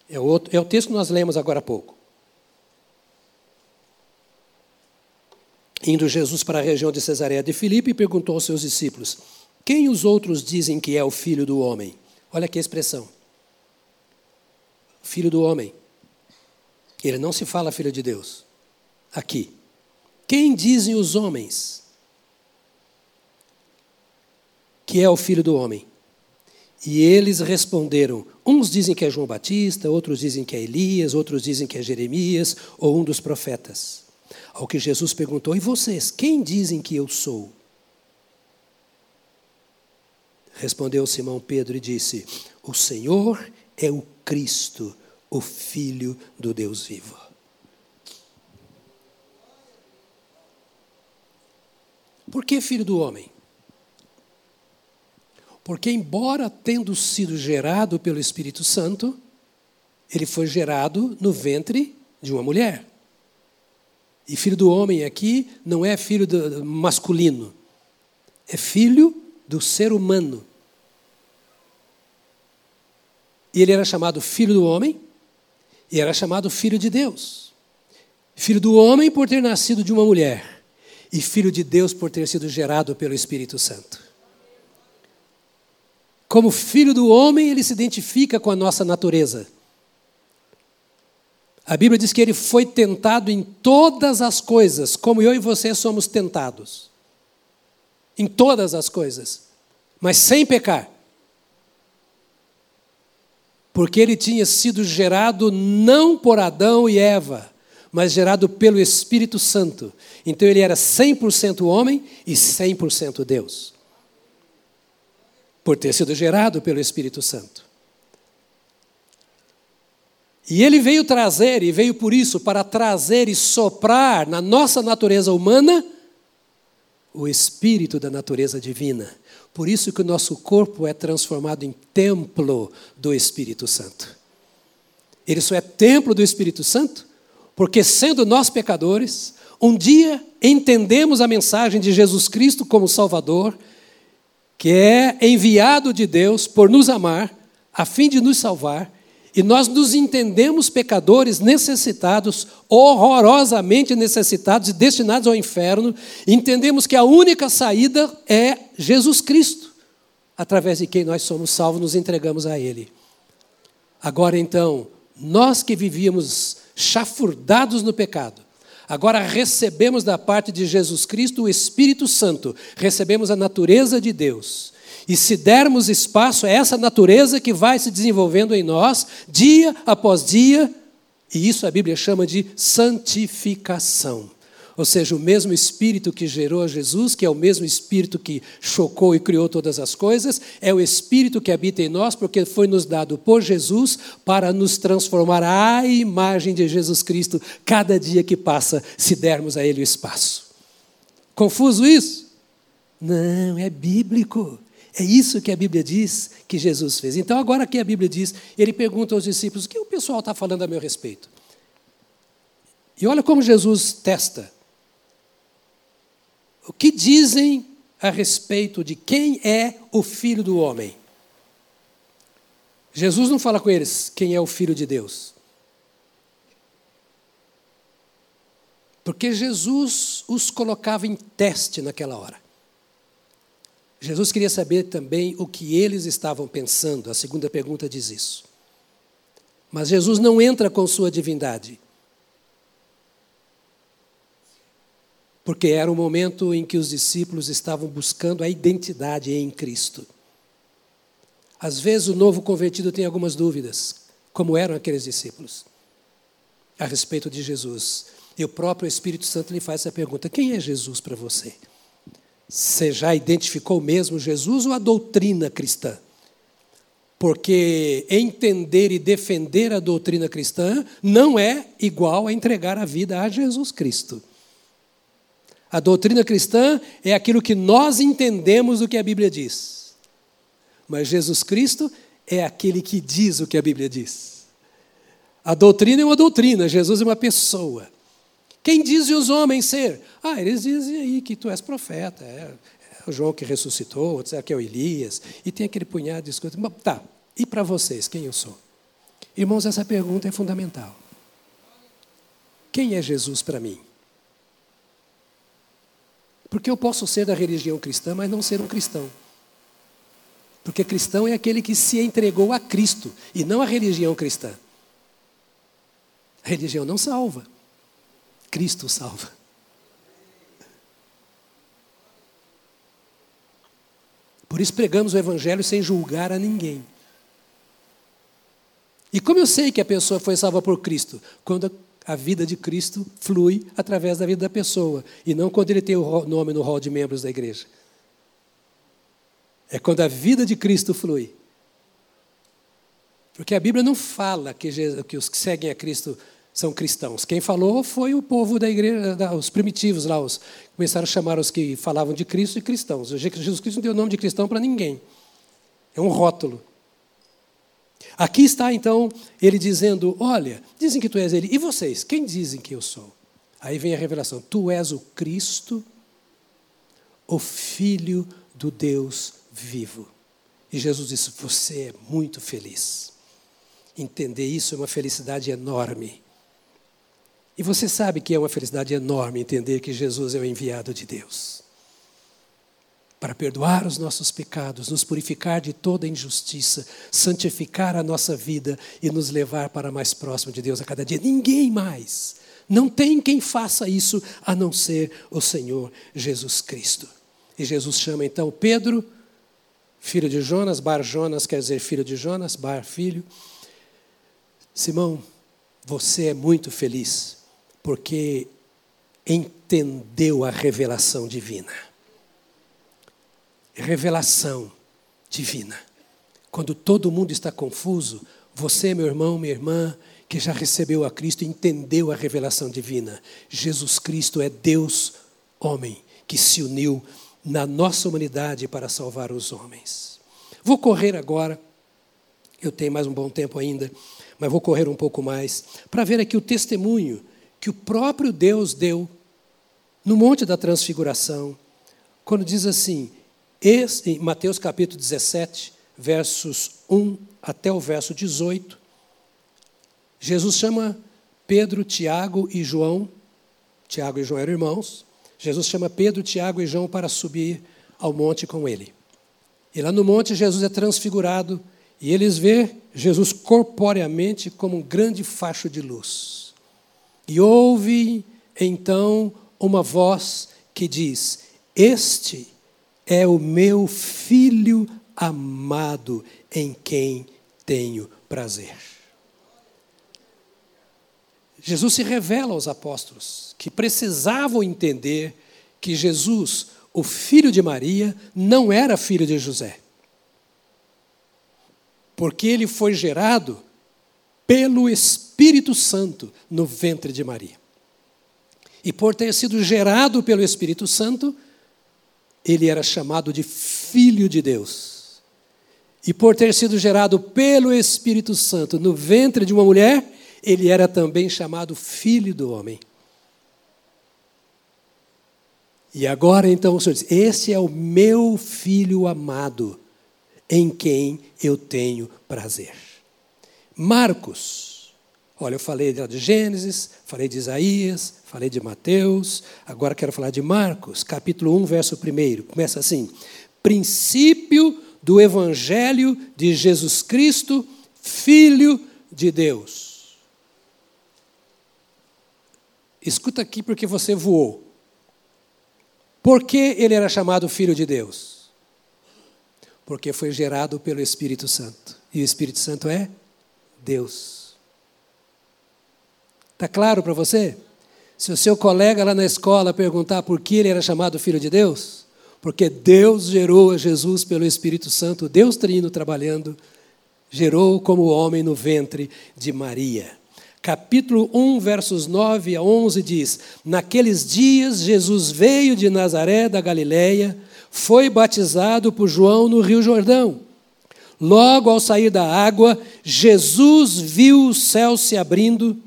É o, outro, é o texto que nós lemos agora há pouco. Indo Jesus para a região de Cesareia de Filipe, perguntou aos seus discípulos: Quem os outros dizem que é o filho do homem? Olha que expressão. Filho do homem. Ele não se fala filho de Deus. Aqui. Quem dizem os homens que é o filho do homem? E eles responderam: uns dizem que é João Batista, outros dizem que é Elias, outros dizem que é Jeremias ou um dos profetas. Ao que Jesus perguntou: E vocês, quem dizem que eu sou? Respondeu Simão Pedro e disse: O Senhor é o Cristo, o Filho do Deus vivo. Por que filho do homem? Porque, embora tendo sido gerado pelo Espírito Santo, ele foi gerado no ventre de uma mulher. E filho do homem aqui não é filho do, masculino, é filho do ser humano. E ele era chamado filho do homem e era chamado filho de Deus. Filho do homem por ter nascido de uma mulher e filho de Deus por ter sido gerado pelo Espírito Santo. Como filho do homem, ele se identifica com a nossa natureza. A Bíblia diz que ele foi tentado em todas as coisas, como eu e você somos tentados. Em todas as coisas, mas sem pecar. Porque ele tinha sido gerado não por Adão e Eva, mas gerado pelo Espírito Santo. Então ele era 100% homem e 100% Deus. Por ter sido gerado pelo Espírito Santo. E ele veio trazer, e veio por isso, para trazer e soprar na nossa natureza humana o espírito da natureza divina. Por isso que o nosso corpo é transformado em templo do Espírito Santo. Ele só é templo do Espírito Santo porque, sendo nós pecadores, um dia entendemos a mensagem de Jesus Cristo como Salvador, que é enviado de Deus por nos amar, a fim de nos salvar e nós nos entendemos pecadores necessitados, horrorosamente necessitados e destinados ao inferno, entendemos que a única saída é Jesus Cristo, através de quem nós somos salvos, nos entregamos a Ele. Agora então, nós que vivíamos chafurdados no pecado, agora recebemos da parte de Jesus Cristo o Espírito Santo, recebemos a natureza de Deus. E se dermos espaço a essa natureza que vai se desenvolvendo em nós, dia após dia, e isso a Bíblia chama de santificação. Ou seja, o mesmo Espírito que gerou Jesus, que é o mesmo Espírito que chocou e criou todas as coisas, é o Espírito que habita em nós, porque foi nos dado por Jesus para nos transformar à imagem de Jesus Cristo cada dia que passa, se dermos a Ele o espaço. Confuso isso? Não, é bíblico. É isso que a Bíblia diz que Jesus fez. Então, agora que a Bíblia diz, ele pergunta aos discípulos: o que o pessoal está falando a meu respeito? E olha como Jesus testa. O que dizem a respeito de quem é o Filho do Homem? Jesus não fala com eles quem é o Filho de Deus. Porque Jesus os colocava em teste naquela hora. Jesus queria saber também o que eles estavam pensando. A segunda pergunta diz isso. Mas Jesus não entra com sua divindade. Porque era o momento em que os discípulos estavam buscando a identidade em Cristo. Às vezes o novo convertido tem algumas dúvidas, como eram aqueles discípulos, a respeito de Jesus. E o próprio Espírito Santo lhe faz essa pergunta: quem é Jesus para você? Você já identificou mesmo Jesus ou a doutrina cristã? Porque entender e defender a doutrina cristã não é igual a entregar a vida a Jesus Cristo. A doutrina cristã é aquilo que nós entendemos do que a Bíblia diz. Mas Jesus Cristo é aquele que diz o que a Bíblia diz. A doutrina é uma doutrina, Jesus é uma pessoa. Quem dizem os homens ser? Ah, eles dizem aí que tu és profeta, é, é o João que ressuscitou, outros que é o Elias, e tem aquele punhado de coisas. Tá, e para vocês, quem eu sou? Irmãos, essa pergunta é fundamental. Quem é Jesus para mim? Porque eu posso ser da religião cristã, mas não ser um cristão. Porque cristão é aquele que se entregou a Cristo e não a religião cristã. A religião não salva. Cristo salva. Por isso pregamos o Evangelho sem julgar a ninguém. E como eu sei que a pessoa foi salva por Cristo? Quando a vida de Cristo flui através da vida da pessoa, e não quando ele tem o nome no rol de membros da igreja. É quando a vida de Cristo flui. Porque a Bíblia não fala que, os que seguem a Cristo são cristãos. Quem falou foi o povo da igreja, os primitivos lá, os, começaram a chamar os que falavam de Cristo de cristãos. Jesus Cristo não deu nome de cristão para ninguém. É um rótulo. Aqui está então ele dizendo: Olha, dizem que tu és ele. E vocês? Quem dizem que eu sou? Aí vem a revelação: Tu és o Cristo, o Filho do Deus vivo. E Jesus disse: Você é muito feliz. Entender isso é uma felicidade enorme. E você sabe que é uma felicidade enorme entender que Jesus é o enviado de Deus. para perdoar os nossos pecados, nos purificar de toda injustiça, santificar a nossa vida e nos levar para mais próximo de Deus a cada dia. Ninguém mais. Não tem quem faça isso a não ser o Senhor Jesus Cristo. E Jesus chama então Pedro, filho de Jonas, Bar Jonas quer dizer filho de Jonas, Bar filho. Simão, você é muito feliz porque entendeu a revelação divina revelação divina. Quando todo mundo está confuso, você, meu irmão, minha irmã, que já recebeu a Cristo, entendeu a revelação divina. Jesus Cristo é Deus, homem, que se uniu na nossa humanidade para salvar os homens. Vou correr agora, eu tenho mais um bom tempo ainda, mas vou correr um pouco mais, para ver aqui o testemunho que o próprio Deus deu no Monte da Transfiguração, quando diz assim: em Mateus capítulo 17, versos 1 até o verso 18, Jesus chama Pedro, Tiago e João, Tiago e João eram irmãos, Jesus chama Pedro, Tiago e João para subir ao monte com ele. E lá no monte Jesus é transfigurado e eles vê Jesus corporeamente como um grande facho de luz. E ouve então uma voz que diz: Este é o meu filho amado em quem tenho prazer. Jesus se revela aos apóstolos que precisavam entender que Jesus, o filho de Maria, não era filho de José. Porque ele foi gerado pelo Espírito Santo no ventre de Maria. E por ter sido gerado pelo Espírito Santo, ele era chamado de Filho de Deus. E por ter sido gerado pelo Espírito Santo no ventre de uma mulher, ele era também chamado Filho do Homem. E agora então o Senhor diz: Esse é o meu filho amado, em quem eu tenho prazer. Marcos Olha, eu falei de Gênesis, falei de Isaías, falei de Mateus, agora quero falar de Marcos, capítulo 1, verso 1. Começa assim: princípio do Evangelho de Jesus Cristo, Filho de Deus. Escuta aqui porque você voou. Por que ele era chamado Filho de Deus? Porque foi gerado pelo Espírito Santo. E o Espírito Santo é Deus. Está claro para você? Se o seu colega lá na escola perguntar por que ele era chamado Filho de Deus, porque Deus gerou a Jesus pelo Espírito Santo, Deus trino trabalhando, gerou como homem no ventre de Maria. Capítulo 1, versos 9 a 11 diz: Naqueles dias Jesus veio de Nazaré da Galileia, foi batizado por João no Rio Jordão. Logo ao sair da água, Jesus viu o céu se abrindo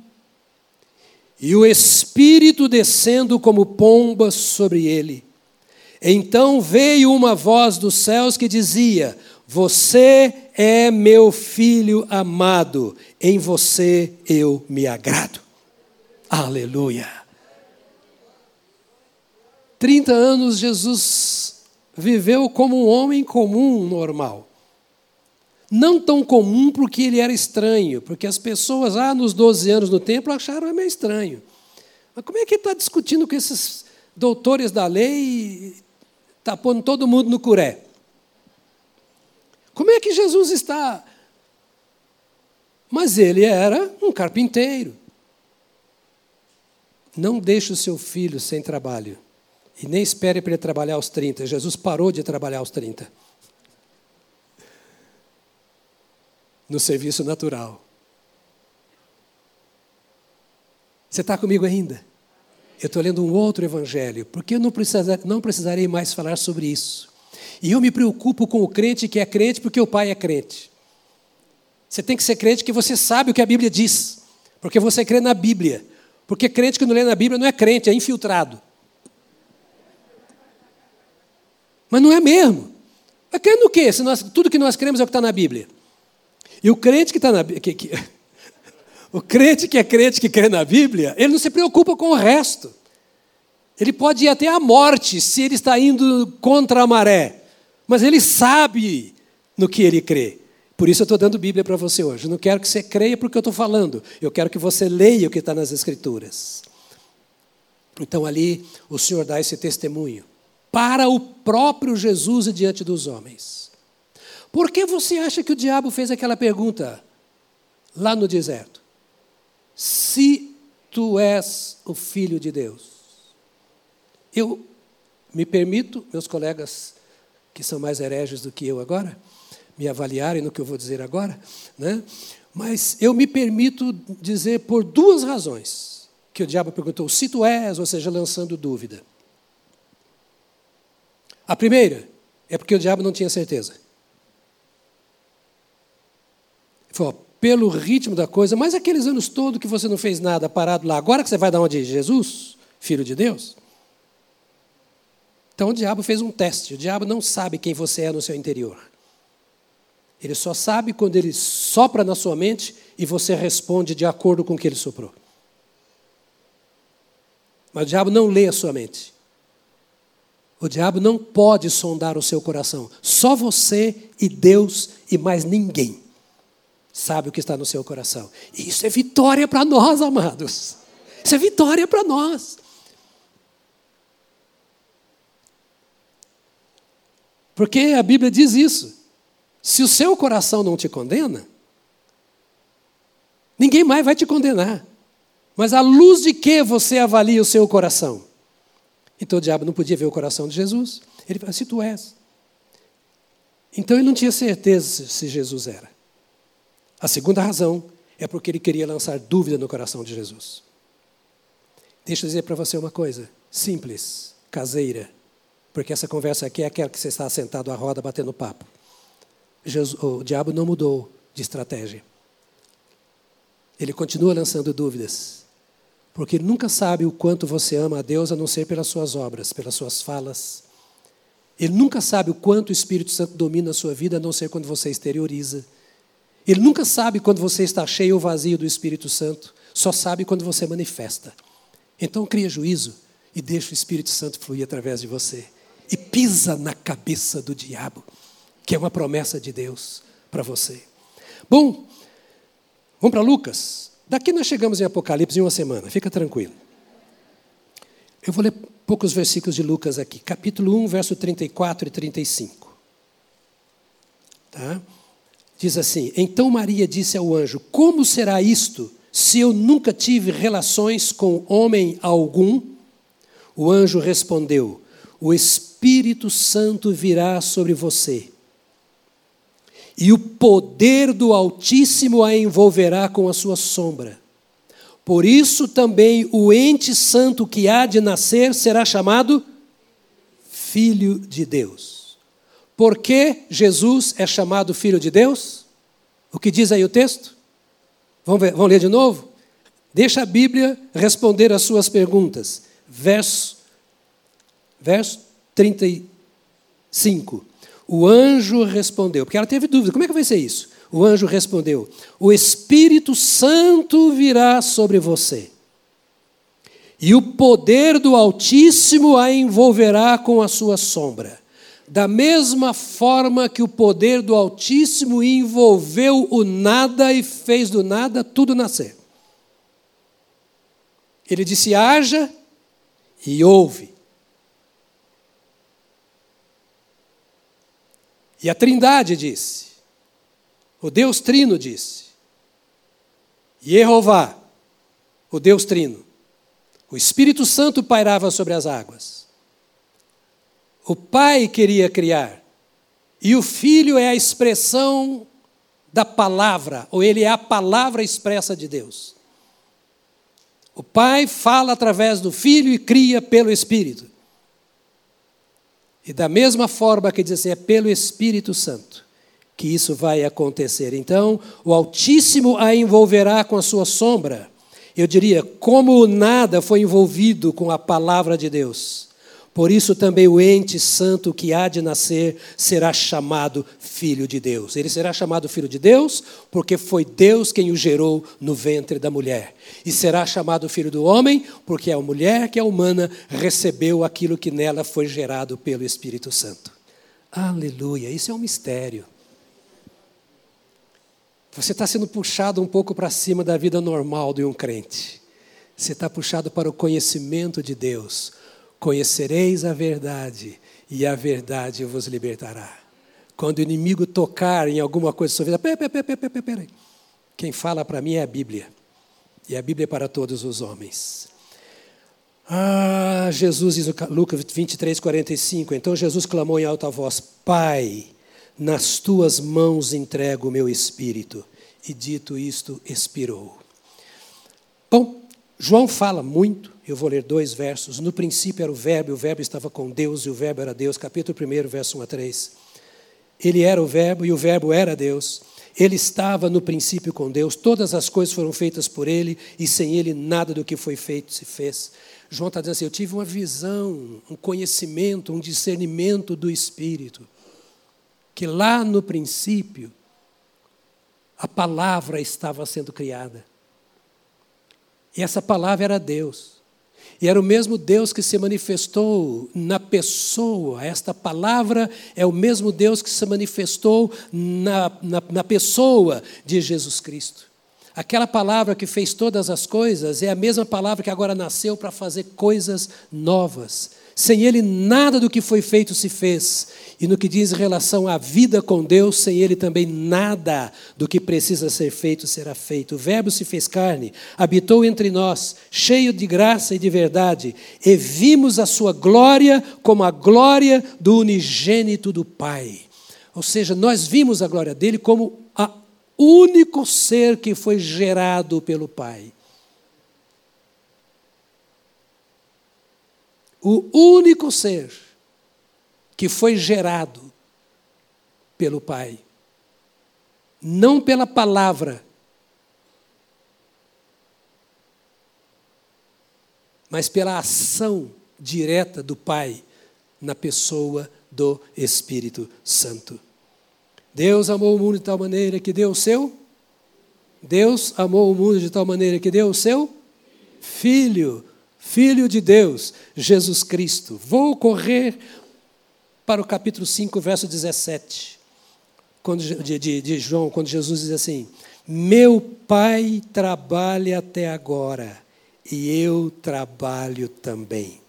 e o Espírito descendo como pomba sobre ele. Então veio uma voz dos céus que dizia: Você é meu filho amado, em você eu me agrado. Aleluia. 30 anos Jesus viveu como um homem comum, normal. Não tão comum porque ele era estranho, porque as pessoas lá nos 12 anos no templo acharam meio estranho. Mas como é que ele está discutindo com esses doutores da lei e está pondo todo mundo no curé? Como é que Jesus está? Mas ele era um carpinteiro. Não deixe o seu filho sem trabalho. E nem espere para ele trabalhar aos 30. Jesus parou de trabalhar aos 30. No serviço natural. Você está comigo ainda? Eu estou lendo um outro evangelho, porque eu não, não precisarei mais falar sobre isso. E eu me preocupo com o crente que é crente porque o pai é crente. Você tem que ser crente que você sabe o que a Bíblia diz, porque você crê na Bíblia. Porque crente que não lê na Bíblia não é crente, é infiltrado. Mas não é mesmo. Vai crer no quê? Se nós, tudo que nós cremos é o que está na Bíblia. E o crente que está na que, que, (laughs) o crente que é crente que crê na Bíblia, ele não se preocupa com o resto. Ele pode ir até a morte se ele está indo contra a maré, mas ele sabe no que ele crê. Por isso eu estou dando Bíblia para você hoje. Eu não quero que você creia porque eu estou falando, eu quero que você leia o que está nas Escrituras. Então ali o Senhor dá esse testemunho para o próprio Jesus e diante dos homens. Por que você acha que o diabo fez aquela pergunta lá no deserto? Se tu és o filho de Deus. Eu me permito, meus colegas que são mais hereges do que eu agora, me avaliarem no que eu vou dizer agora, né? mas eu me permito dizer por duas razões que o diabo perguntou: se tu és, ou seja, lançando dúvida. A primeira é porque o diabo não tinha certeza. Ele falou, pelo ritmo da coisa, mas aqueles anos todos que você não fez nada parado lá, agora que você vai dar onde? Jesus, filho de Deus? Então o diabo fez um teste. O diabo não sabe quem você é no seu interior. Ele só sabe quando ele sopra na sua mente e você responde de acordo com o que ele soprou. Mas o diabo não lê a sua mente. O diabo não pode sondar o seu coração. Só você e Deus e mais ninguém sabe o que está no seu coração. E isso é vitória para nós, amados. Isso é vitória para nós. Porque a Bíblia diz isso. Se o seu coração não te condena, ninguém mais vai te condenar. Mas à luz de que você avalia o seu coração? Então o diabo não podia ver o coração de Jesus. Ele falou: se tu és. Então ele não tinha certeza se Jesus era. A segunda razão é porque ele queria lançar dúvida no coração de Jesus. Deixa eu dizer para você uma coisa simples, caseira, porque essa conversa aqui é aquela que você está sentado à roda batendo papo. Jesus, o diabo não mudou de estratégia. Ele continua lançando dúvidas. Porque ele nunca sabe o quanto você ama a Deus a não ser pelas suas obras, pelas suas falas. Ele nunca sabe o quanto o Espírito Santo domina a sua vida a não ser quando você exterioriza. Ele nunca sabe quando você está cheio ou vazio do Espírito Santo, só sabe quando você manifesta. Então cria juízo e deixa o Espírito Santo fluir através de você. E pisa na cabeça do diabo, que é uma promessa de Deus para você. Bom, vamos para Lucas. Daqui nós chegamos em Apocalipse em uma semana, fica tranquilo. Eu vou ler poucos versículos de Lucas aqui, capítulo 1, verso 34 e 35. Tá? Diz assim: Então Maria disse ao anjo: Como será isto, se eu nunca tive relações com homem algum? O anjo respondeu: O Espírito Santo virá sobre você e o poder do Altíssimo a envolverá com a sua sombra. Por isso também o ente santo que há de nascer será chamado Filho de Deus. Por que Jesus é chamado Filho de Deus? O que diz aí o texto? Vamos, ver, vamos ler de novo? Deixa a Bíblia responder as suas perguntas. Verso, verso 35. O anjo respondeu, porque ela teve dúvida: como é que vai ser isso? O anjo respondeu: O Espírito Santo virá sobre você, e o poder do Altíssimo a envolverá com a sua sombra. Da mesma forma que o poder do Altíssimo envolveu o nada e fez do nada tudo nascer. Ele disse: haja e ouve. E a Trindade disse, o Deus Trino disse, Jeová, o Deus Trino, o Espírito Santo pairava sobre as águas. O Pai queria criar, e o Filho é a expressão da palavra, ou ele é a palavra expressa de Deus. O Pai fala através do Filho e cria pelo Espírito. E da mesma forma que diz assim, é pelo Espírito Santo que isso vai acontecer. Então, o Altíssimo a envolverá com a sua sombra. Eu diria, como o nada foi envolvido com a palavra de Deus. Por isso também o ente santo que há de nascer será chamado filho de Deus. Ele será chamado filho de Deus porque foi Deus quem o gerou no ventre da mulher. E será chamado filho do homem porque a mulher que é humana recebeu aquilo que nela foi gerado pelo Espírito Santo. Aleluia, isso é um mistério. Você está sendo puxado um pouco para cima da vida normal de um crente. Você está puxado para o conhecimento de Deus Conhecereis a verdade, e a verdade vos libertará. Quando o inimigo tocar em alguma coisa da sua vida, pera, pera, pera, pera, pera. quem fala para mim é a Bíblia. E a Bíblia é para todos os homens. Ah, Jesus diz Lucas 23, 45. Então Jesus clamou em alta voz: Pai, nas tuas mãos entrego o meu espírito. E dito isto, expirou. Bom, João fala muito, eu vou ler dois versos. No princípio era o Verbo, e o Verbo estava com Deus, e o Verbo era Deus. Capítulo 1, verso 1 a 3. Ele era o Verbo, e o Verbo era Deus. Ele estava no princípio com Deus, todas as coisas foram feitas por Ele, e sem Ele nada do que foi feito se fez. João está dizendo assim: Eu tive uma visão, um conhecimento, um discernimento do Espírito, que lá no princípio, a palavra estava sendo criada. E essa palavra era Deus. E era o mesmo Deus que se manifestou na pessoa. Esta palavra é o mesmo Deus que se manifestou na, na, na, pessoa de Jesus Cristo. Aquela palavra que fez todas as coisas é a mesma palavra que agora nasceu para fazer coisas novas. Sem ele, nada do que foi feito se fez. E no que diz relação à vida com Deus, sem ele também nada do que precisa ser feito será feito. O Verbo se fez carne, habitou entre nós, cheio de graça e de verdade, e vimos a sua glória como a glória do unigênito do Pai. Ou seja, nós vimos a glória dele como o único ser que foi gerado pelo Pai. o único ser que foi gerado pelo Pai, não pela palavra, mas pela ação direta do Pai na pessoa do Espírito Santo. Deus amou o mundo de tal maneira que deu o seu Deus amou o mundo de tal maneira que deu o seu filho Filho de Deus, Jesus Cristo. Vou correr para o capítulo 5, verso 17, quando, de, de, de João, quando Jesus diz assim: Meu Pai trabalha até agora, e eu trabalho também.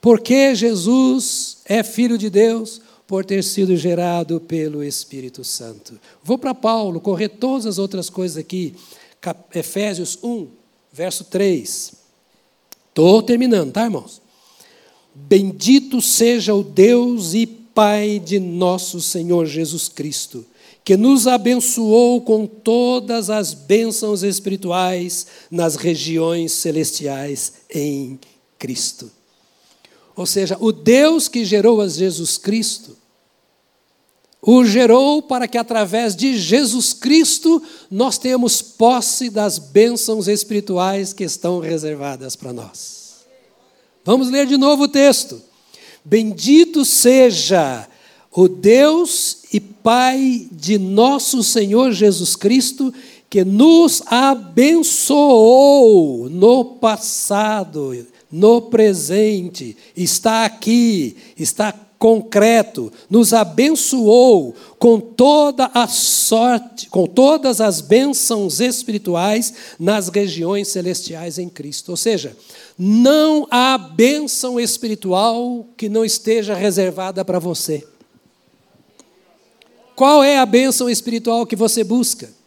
Porque Jesus é filho de Deus, por ter sido gerado pelo Espírito Santo. Vou para Paulo, correr todas as outras coisas aqui. Efésios 1, verso 3. Estou terminando, tá, irmãos? Bendito seja o Deus e Pai de nosso Senhor Jesus Cristo, que nos abençoou com todas as bênçãos espirituais nas regiões celestiais em Cristo. Ou seja, o Deus que gerou a Jesus Cristo o gerou para que através de Jesus Cristo nós tenhamos posse das bênçãos espirituais que estão reservadas para nós. Vamos ler de novo o texto. Bendito seja o Deus e Pai de nosso Senhor Jesus Cristo, que nos abençoou no passado, no presente, está aqui, está concreto, nos abençoou com toda a sorte, com todas as bênçãos espirituais nas regiões celestiais em Cristo. Ou seja, não há bênção espiritual que não esteja reservada para você. Qual é a bênção espiritual que você busca?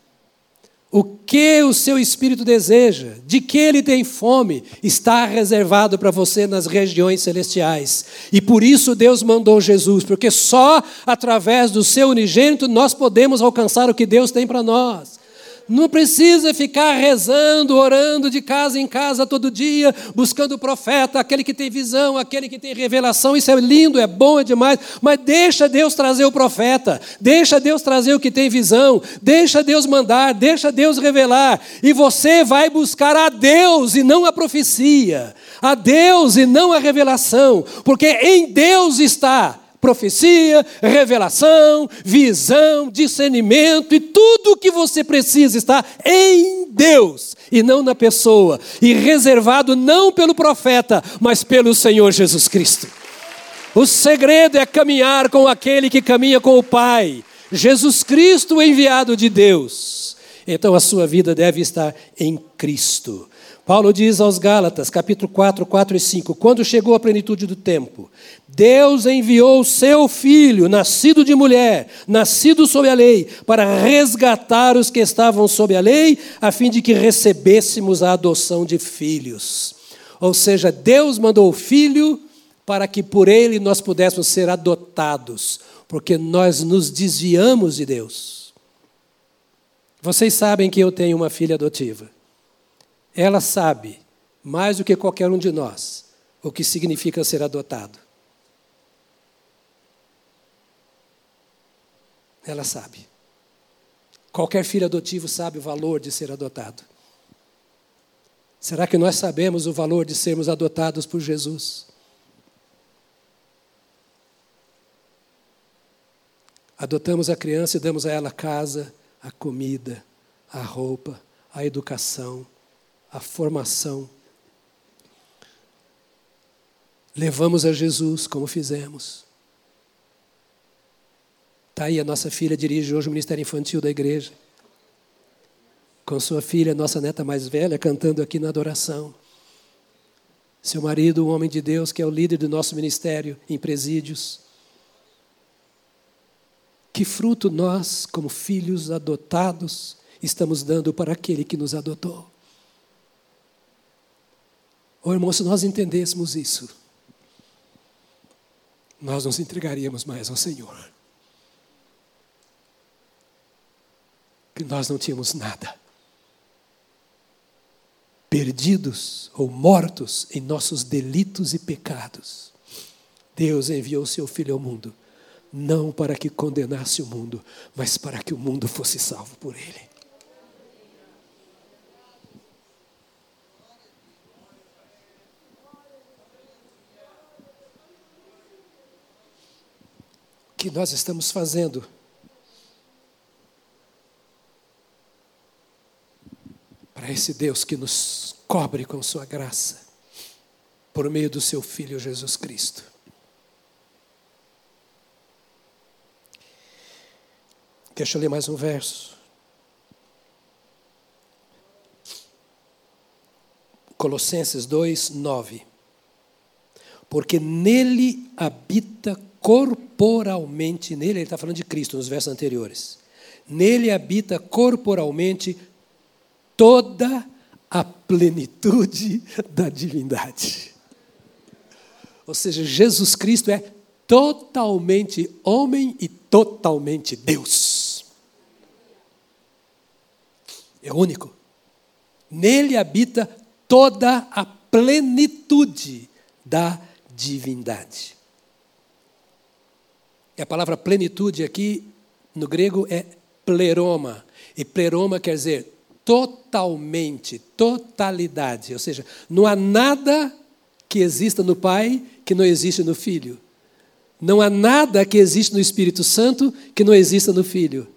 O que o seu espírito deseja, de que ele tem fome, está reservado para você nas regiões celestiais. E por isso Deus mandou Jesus, porque só através do seu unigênito nós podemos alcançar o que Deus tem para nós. Não precisa ficar rezando, orando de casa em casa todo dia, buscando o profeta, aquele que tem visão, aquele que tem revelação. Isso é lindo, é bom, é demais. Mas deixa Deus trazer o profeta, deixa Deus trazer o que tem visão, deixa Deus mandar, deixa Deus revelar. E você vai buscar a Deus e não a profecia, a Deus e não a revelação, porque em Deus está profecia, revelação, visão, discernimento e tudo o que você precisa está em Deus e não na pessoa, e reservado não pelo profeta, mas pelo Senhor Jesus Cristo. O segredo é caminhar com aquele que caminha com o Pai, Jesus Cristo, enviado de Deus. Então a sua vida deve estar em Cristo. Paulo diz aos Gálatas, capítulo 4, 4 e 5: Quando chegou a plenitude do tempo, Deus enviou o seu filho, nascido de mulher, nascido sob a lei, para resgatar os que estavam sob a lei, a fim de que recebêssemos a adoção de filhos. Ou seja, Deus mandou o filho para que por ele nós pudéssemos ser adotados, porque nós nos desviamos de Deus. Vocês sabem que eu tenho uma filha adotiva. Ela sabe, mais do que qualquer um de nós, o que significa ser adotado. Ela sabe. Qualquer filho adotivo sabe o valor de ser adotado. Será que nós sabemos o valor de sermos adotados por Jesus? Adotamos a criança e damos a ela a casa, a comida, a roupa, a educação, a formação. Levamos a Jesus como fizemos. Está aí a nossa filha dirige hoje o Ministério Infantil da igreja. Com sua filha, nossa neta mais velha, cantando aqui na adoração. Seu marido, um homem de Deus, que é o líder do nosso ministério em presídios. Que fruto nós, como filhos adotados, estamos dando para aquele que nos adotou? Oh, irmão, se nós entendêssemos isso, nós nos entregaríamos mais ao Senhor. Que nós não tínhamos nada. Perdidos ou mortos em nossos delitos e pecados, Deus enviou seu Filho ao mundo, não para que condenasse o mundo, mas para que o mundo fosse salvo por Ele. Que nós estamos fazendo para esse Deus que nos cobre com Sua graça, por meio do Seu Filho Jesus Cristo. Deixa eu ler mais um verso. Colossenses 2, 9. Porque nele habita corporalmente nele, ele está falando de Cristo nos versos anteriores. Nele habita corporalmente toda a plenitude (laughs) da divindade. Ou seja, Jesus Cristo é totalmente homem e totalmente Deus. É único. Nele habita toda a plenitude da divindade. E a palavra plenitude aqui no grego é pleroma. E pleroma quer dizer totalmente, totalidade. Ou seja, não há nada que exista no Pai que não existe no Filho. Não há nada que existe no Espírito Santo que não exista no Filho.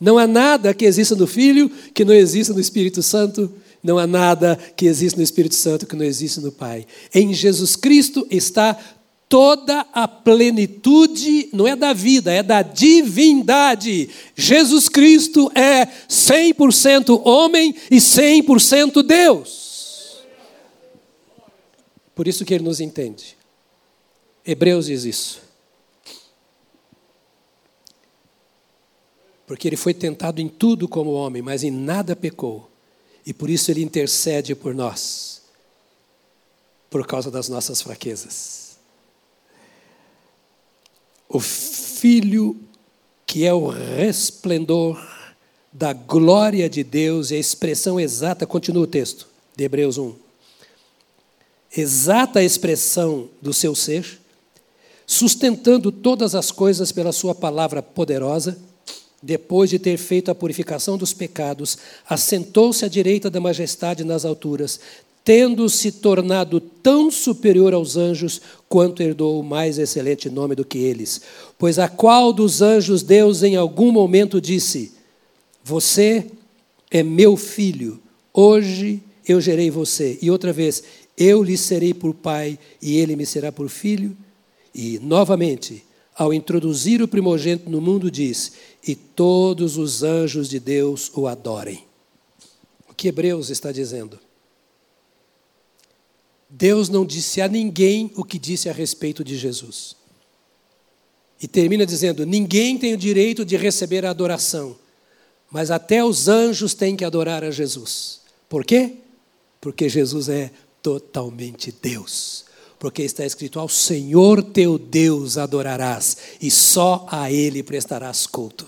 Não há nada que exista no Filho que não exista no Espírito Santo. Não há nada que exista no Espírito Santo que não exista no Pai. Em Jesus Cristo está toda a plenitude, não é da vida, é da divindade. Jesus Cristo é 100% homem e 100% Deus. Por isso que ele nos entende. Hebreus diz isso. Porque ele foi tentado em tudo como homem, mas em nada pecou. E por isso ele intercede por nós, por causa das nossas fraquezas o Filho que é o resplendor da glória de Deus e a expressão exata, continua o texto de Hebreus 1. Exata expressão do seu ser, sustentando todas as coisas pela sua palavra poderosa, depois de ter feito a purificação dos pecados, assentou-se à direita da majestade nas alturas, tendo se tornado tão superior aos anjos quanto herdou o mais excelente nome do que eles. Pois a qual dos anjos Deus em algum momento disse: você é meu filho, hoje eu gerei você. E outra vez, eu lhe serei por pai e ele me será por filho. E, novamente, ao introduzir o primogênito no mundo, diz: E todos os anjos de Deus o adorem. O que Hebreus está dizendo? Deus não disse a ninguém o que disse a respeito de Jesus. E termina dizendo: ninguém tem o direito de receber a adoração, mas até os anjos têm que adorar a Jesus. Por quê? Porque Jesus é totalmente Deus. Porque está escrito: Ao Senhor teu Deus adorarás, e só a Ele prestarás culto.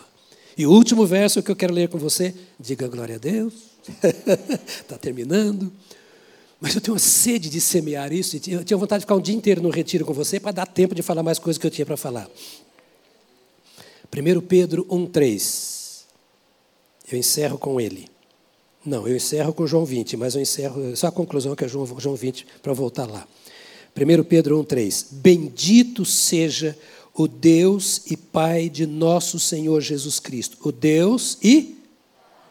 E o último verso que eu quero ler com você, diga glória a Deus. Está (laughs) terminando. Mas eu tenho uma sede de semear isso. Eu tinha vontade de ficar um dia inteiro no retiro com você para dar tempo de falar mais coisas que eu tinha para falar. 1 Pedro 1,3. Eu encerro com ele. Não, eu encerro com João 20, mas eu encerro, só a conclusão que é João, João 20, para voltar lá. 1 Pedro 1,3: Bendito seja o Deus e Pai de nosso Senhor Jesus Cristo. O Deus e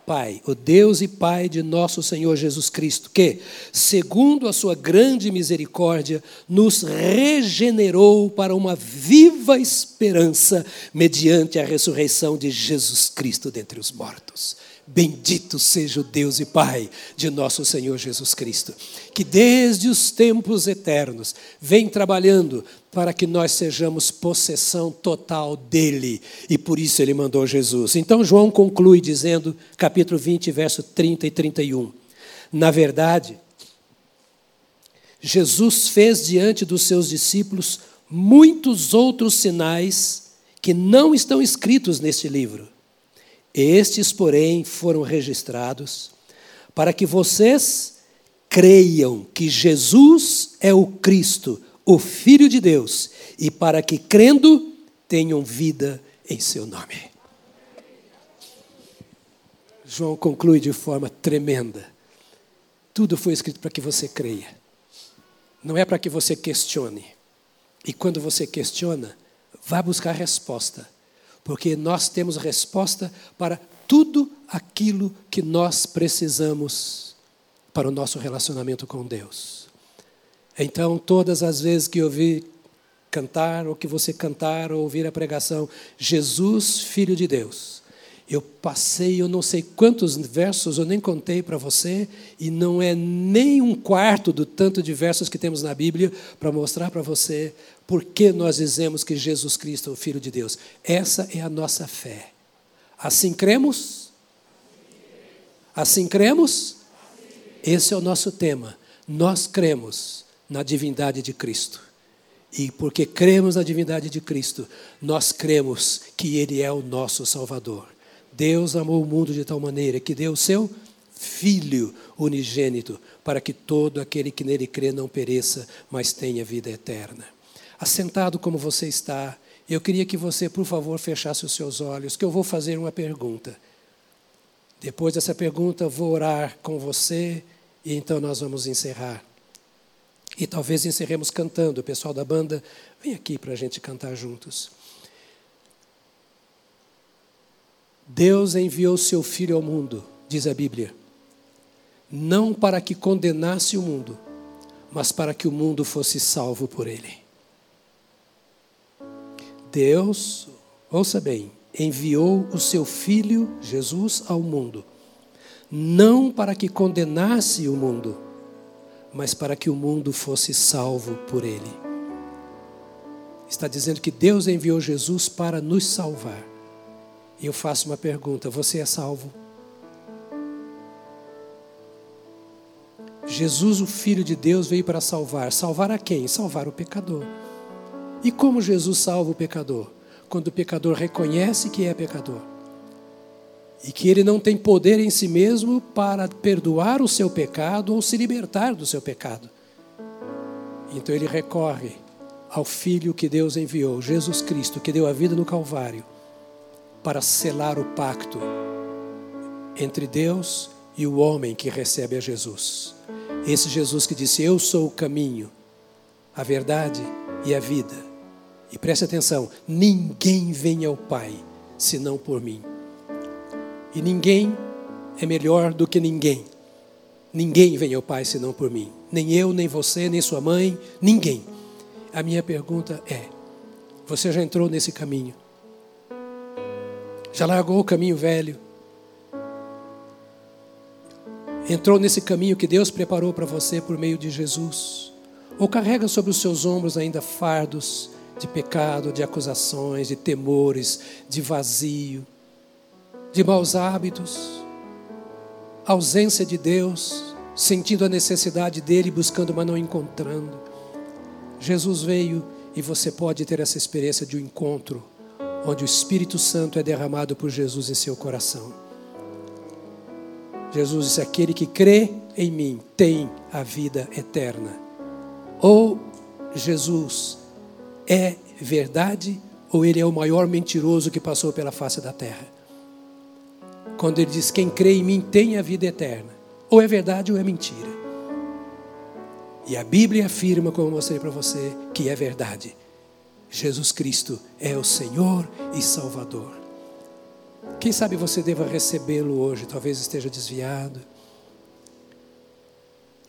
Pai, o Deus e Pai de nosso Senhor Jesus Cristo, que, segundo a sua grande misericórdia, nos regenerou para uma viva esperança mediante a ressurreição de Jesus Cristo dentre os mortos. Bendito seja o Deus e Pai de nosso Senhor Jesus Cristo, que desde os tempos eternos vem trabalhando para que nós sejamos possessão total dele, e por isso ele mandou Jesus. Então João conclui dizendo, capítulo 20, verso 30 e 31. Na verdade, Jesus fez diante dos seus discípulos muitos outros sinais que não estão escritos neste livro estes, porém, foram registrados para que vocês creiam que Jesus é o Cristo, o Filho de Deus, e para que, crendo, tenham vida em seu nome. João conclui de forma tremenda. Tudo foi escrito para que você creia. Não é para que você questione. E quando você questiona, vá buscar resposta porque nós temos resposta para tudo aquilo que nós precisamos para o nosso relacionamento com Deus. Então, todas as vezes que ouvi cantar, ou que você cantar, ou ouvir a pregação, Jesus, Filho de Deus, eu passei, eu não sei quantos versos, eu nem contei para você, e não é nem um quarto do tanto de versos que temos na Bíblia para mostrar para você por que nós dizemos que Jesus Cristo é o Filho de Deus. Essa é a nossa fé. Assim cremos? Assim cremos? Esse é o nosso tema. Nós cremos na divindade de Cristo. E porque cremos na divindade de Cristo, nós cremos que Ele é o nosso Salvador. Deus amou o mundo de tal maneira que deu o seu Filho unigênito, para que todo aquele que nele crê não pereça, mas tenha vida eterna. Assentado como você está, eu queria que você, por favor, fechasse os seus olhos, que eu vou fazer uma pergunta. Depois dessa pergunta, vou orar com você e então nós vamos encerrar. E talvez encerremos cantando. O pessoal da banda, vem aqui para a gente cantar juntos. Deus enviou seu Filho ao mundo, diz a Bíblia, não para que condenasse o mundo, mas para que o mundo fosse salvo por ele. Deus, ouça bem, enviou o seu Filho, Jesus, ao mundo, não para que condenasse o mundo, mas para que o mundo fosse salvo por ele. Está dizendo que Deus enviou Jesus para nos salvar. E eu faço uma pergunta: você é salvo? Jesus, o Filho de Deus, veio para salvar. Salvar a quem? Salvar o pecador. E como Jesus salva o pecador? Quando o pecador reconhece que é pecador e que ele não tem poder em si mesmo para perdoar o seu pecado ou se libertar do seu pecado. Então ele recorre ao Filho que Deus enviou, Jesus Cristo, que deu a vida no Calvário, para selar o pacto entre Deus e o homem que recebe a Jesus. Esse Jesus que disse: Eu sou o caminho, a verdade e a vida. E preste atenção: ninguém vem ao Pai senão por mim. E ninguém é melhor do que ninguém. Ninguém vem ao Pai senão por mim. Nem eu, nem você, nem sua mãe, ninguém. A minha pergunta é: você já entrou nesse caminho? Já largou o caminho velho? Entrou nesse caminho que Deus preparou para você por meio de Jesus? Ou carrega sobre os seus ombros ainda fardos de pecado, de acusações, de temores, de vazio, de maus hábitos, ausência de Deus, sentindo a necessidade dele, buscando, mas não encontrando. Jesus veio e você pode ter essa experiência de um encontro, onde o Espírito Santo é derramado por Jesus em seu coração. Jesus disse: Aquele que crê em mim tem a vida eterna. Ou Jesus é verdade, ou ele é o maior mentiroso que passou pela face da terra. Quando ele diz: Quem crê em mim tem a vida eterna. Ou é verdade ou é mentira. E a Bíblia afirma, como eu mostrei para você, que é verdade. Jesus Cristo é o Senhor e Salvador. Quem sabe você deva recebê-lo hoje, talvez esteja desviado,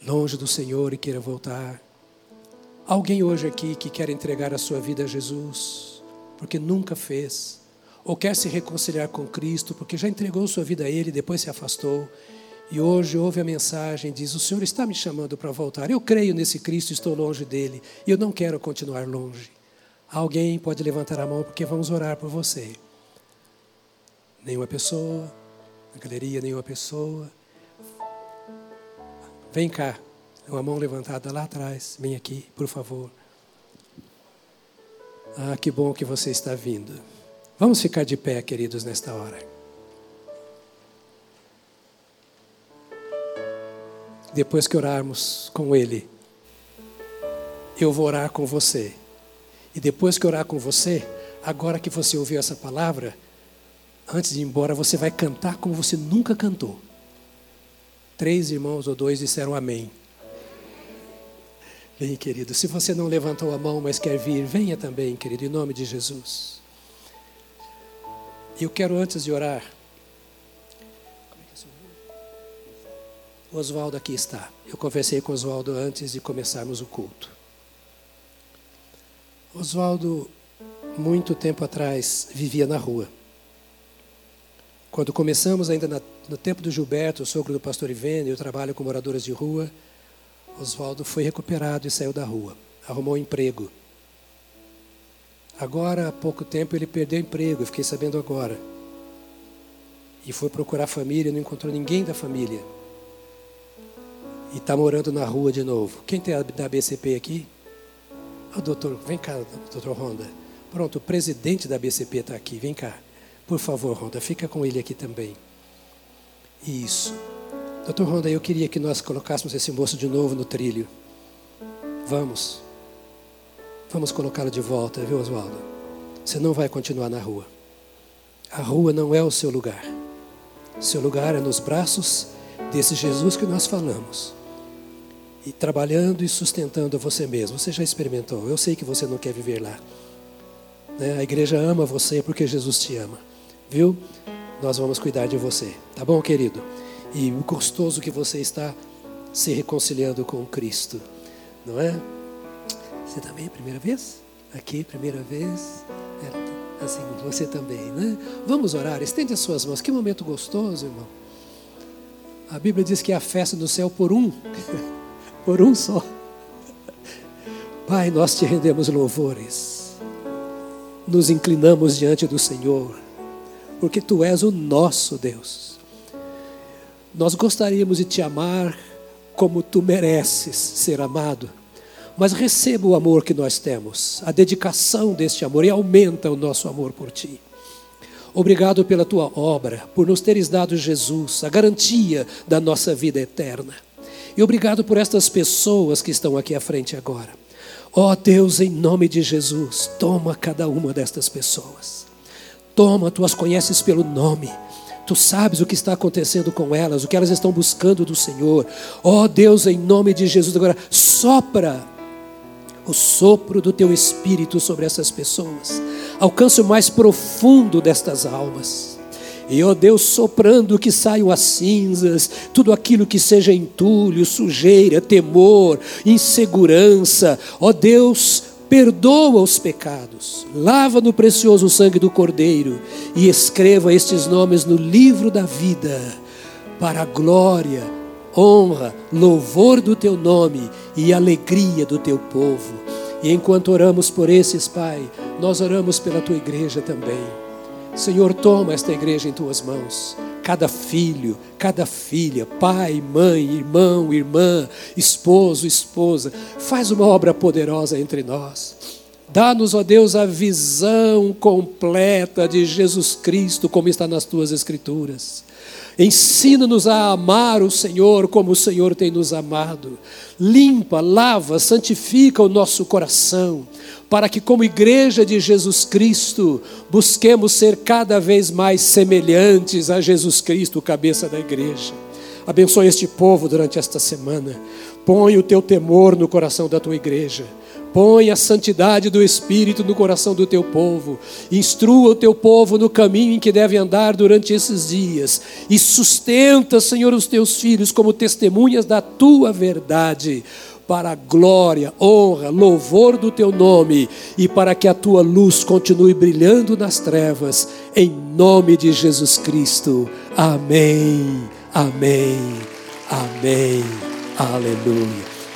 longe do Senhor e queira voltar. Alguém hoje aqui que quer entregar a sua vida a Jesus, porque nunca fez, ou quer se reconciliar com Cristo, porque já entregou sua vida a Ele depois se afastou, e hoje ouve a mensagem diz: O Senhor está me chamando para voltar. Eu creio nesse Cristo, estou longe dele, e eu não quero continuar longe. Alguém pode levantar a mão porque vamos orar por você. Nenhuma pessoa, na galeria, nenhuma pessoa. Vem cá, uma mão levantada lá atrás, vem aqui, por favor. Ah, que bom que você está vindo. Vamos ficar de pé, queridos, nesta hora. Depois que orarmos com Ele, eu vou orar com você. E depois que orar com você, agora que você ouviu essa palavra, antes de ir embora, você vai cantar como você nunca cantou. Três irmãos ou dois disseram amém. Vem, querido. Se você não levantou a mão, mas quer vir, venha também, querido, em nome de Jesus. Eu quero, antes de orar, O Oswaldo aqui está. Eu conversei com Oswaldo antes de começarmos o culto. Oswaldo, muito tempo atrás, vivia na rua. Quando começamos, ainda no tempo do Gilberto, o sogro do pastor Ivene, eu trabalho com moradores de rua, Oswaldo foi recuperado e saiu da rua. Arrumou um emprego. Agora, há pouco tempo, ele perdeu o emprego, eu fiquei sabendo agora. E foi procurar a família, não encontrou ninguém da família e está morando na rua de novo. Quem tem da BCP aqui? Ah, doutor, vem cá, doutor Ronda. Pronto, o presidente da BCP está aqui, vem cá. Por favor, Ronda, fica com ele aqui também. Isso. Doutor Ronda, eu queria que nós colocássemos esse moço de novo no trilho. Vamos. Vamos colocá-lo de volta, viu, Oswaldo? Você não vai continuar na rua. A rua não é o seu lugar. Seu lugar é nos braços desse Jesus que nós falamos e trabalhando e sustentando você mesmo. Você já experimentou. Eu sei que você não quer viver lá. Né? A igreja ama você porque Jesus te ama. Viu? Nós vamos cuidar de você. Tá bom, querido? E o gostoso que você está se reconciliando com Cristo. Não é? Você também primeira vez? Aqui, primeira vez? É, assim, você também, né? Vamos orar. Estende as suas mãos. Que momento gostoso, irmão. A Bíblia diz que é a festa do céu por um. (laughs) por um só. Pai, nós te rendemos louvores, nos inclinamos diante do Senhor, porque tu és o nosso Deus. Nós gostaríamos de te amar como tu mereces ser amado, mas receba o amor que nós temos, a dedicação deste amor e aumenta o nosso amor por ti. Obrigado pela tua obra, por nos teres dado Jesus, a garantia da nossa vida eterna. E obrigado por estas pessoas que estão aqui à frente agora. Ó oh Deus, em nome de Jesus, toma cada uma destas pessoas. Toma, tu as conheces pelo nome. Tu sabes o que está acontecendo com elas, o que elas estão buscando do Senhor. Ó oh Deus, em nome de Jesus, agora sopra o sopro do teu espírito sobre essas pessoas. Alcance o mais profundo destas almas. E, ó Deus, soprando que saiam as cinzas, tudo aquilo que seja entulho, sujeira, temor, insegurança. Ó Deus, perdoa os pecados, lava no precioso sangue do Cordeiro e escreva estes nomes no livro da vida, para a glória, honra, louvor do teu nome e alegria do teu povo. E enquanto oramos por esses, Pai, nós oramos pela tua igreja também. Senhor, toma esta igreja em tuas mãos. Cada filho, cada filha, pai, mãe, irmão, irmã, esposo, esposa, faz uma obra poderosa entre nós. Dá-nos, ó Deus, a visão completa de Jesus Cristo, como está nas tuas Escrituras. Ensina-nos a amar o Senhor como o Senhor tem nos amado. Limpa, lava, santifica o nosso coração para que, como igreja de Jesus Cristo, busquemos ser cada vez mais semelhantes a Jesus Cristo, cabeça da igreja. Abençoe este povo durante esta semana. Põe o teu temor no coração da tua igreja. Põe a santidade do Espírito no coração do teu povo. Instrua o teu povo no caminho em que deve andar durante esses dias. E sustenta, Senhor, os teus filhos como testemunhas da tua verdade para a glória, honra, louvor do teu nome e para que a tua luz continue brilhando nas trevas, em nome de Jesus Cristo. Amém, amém, amém, aleluia.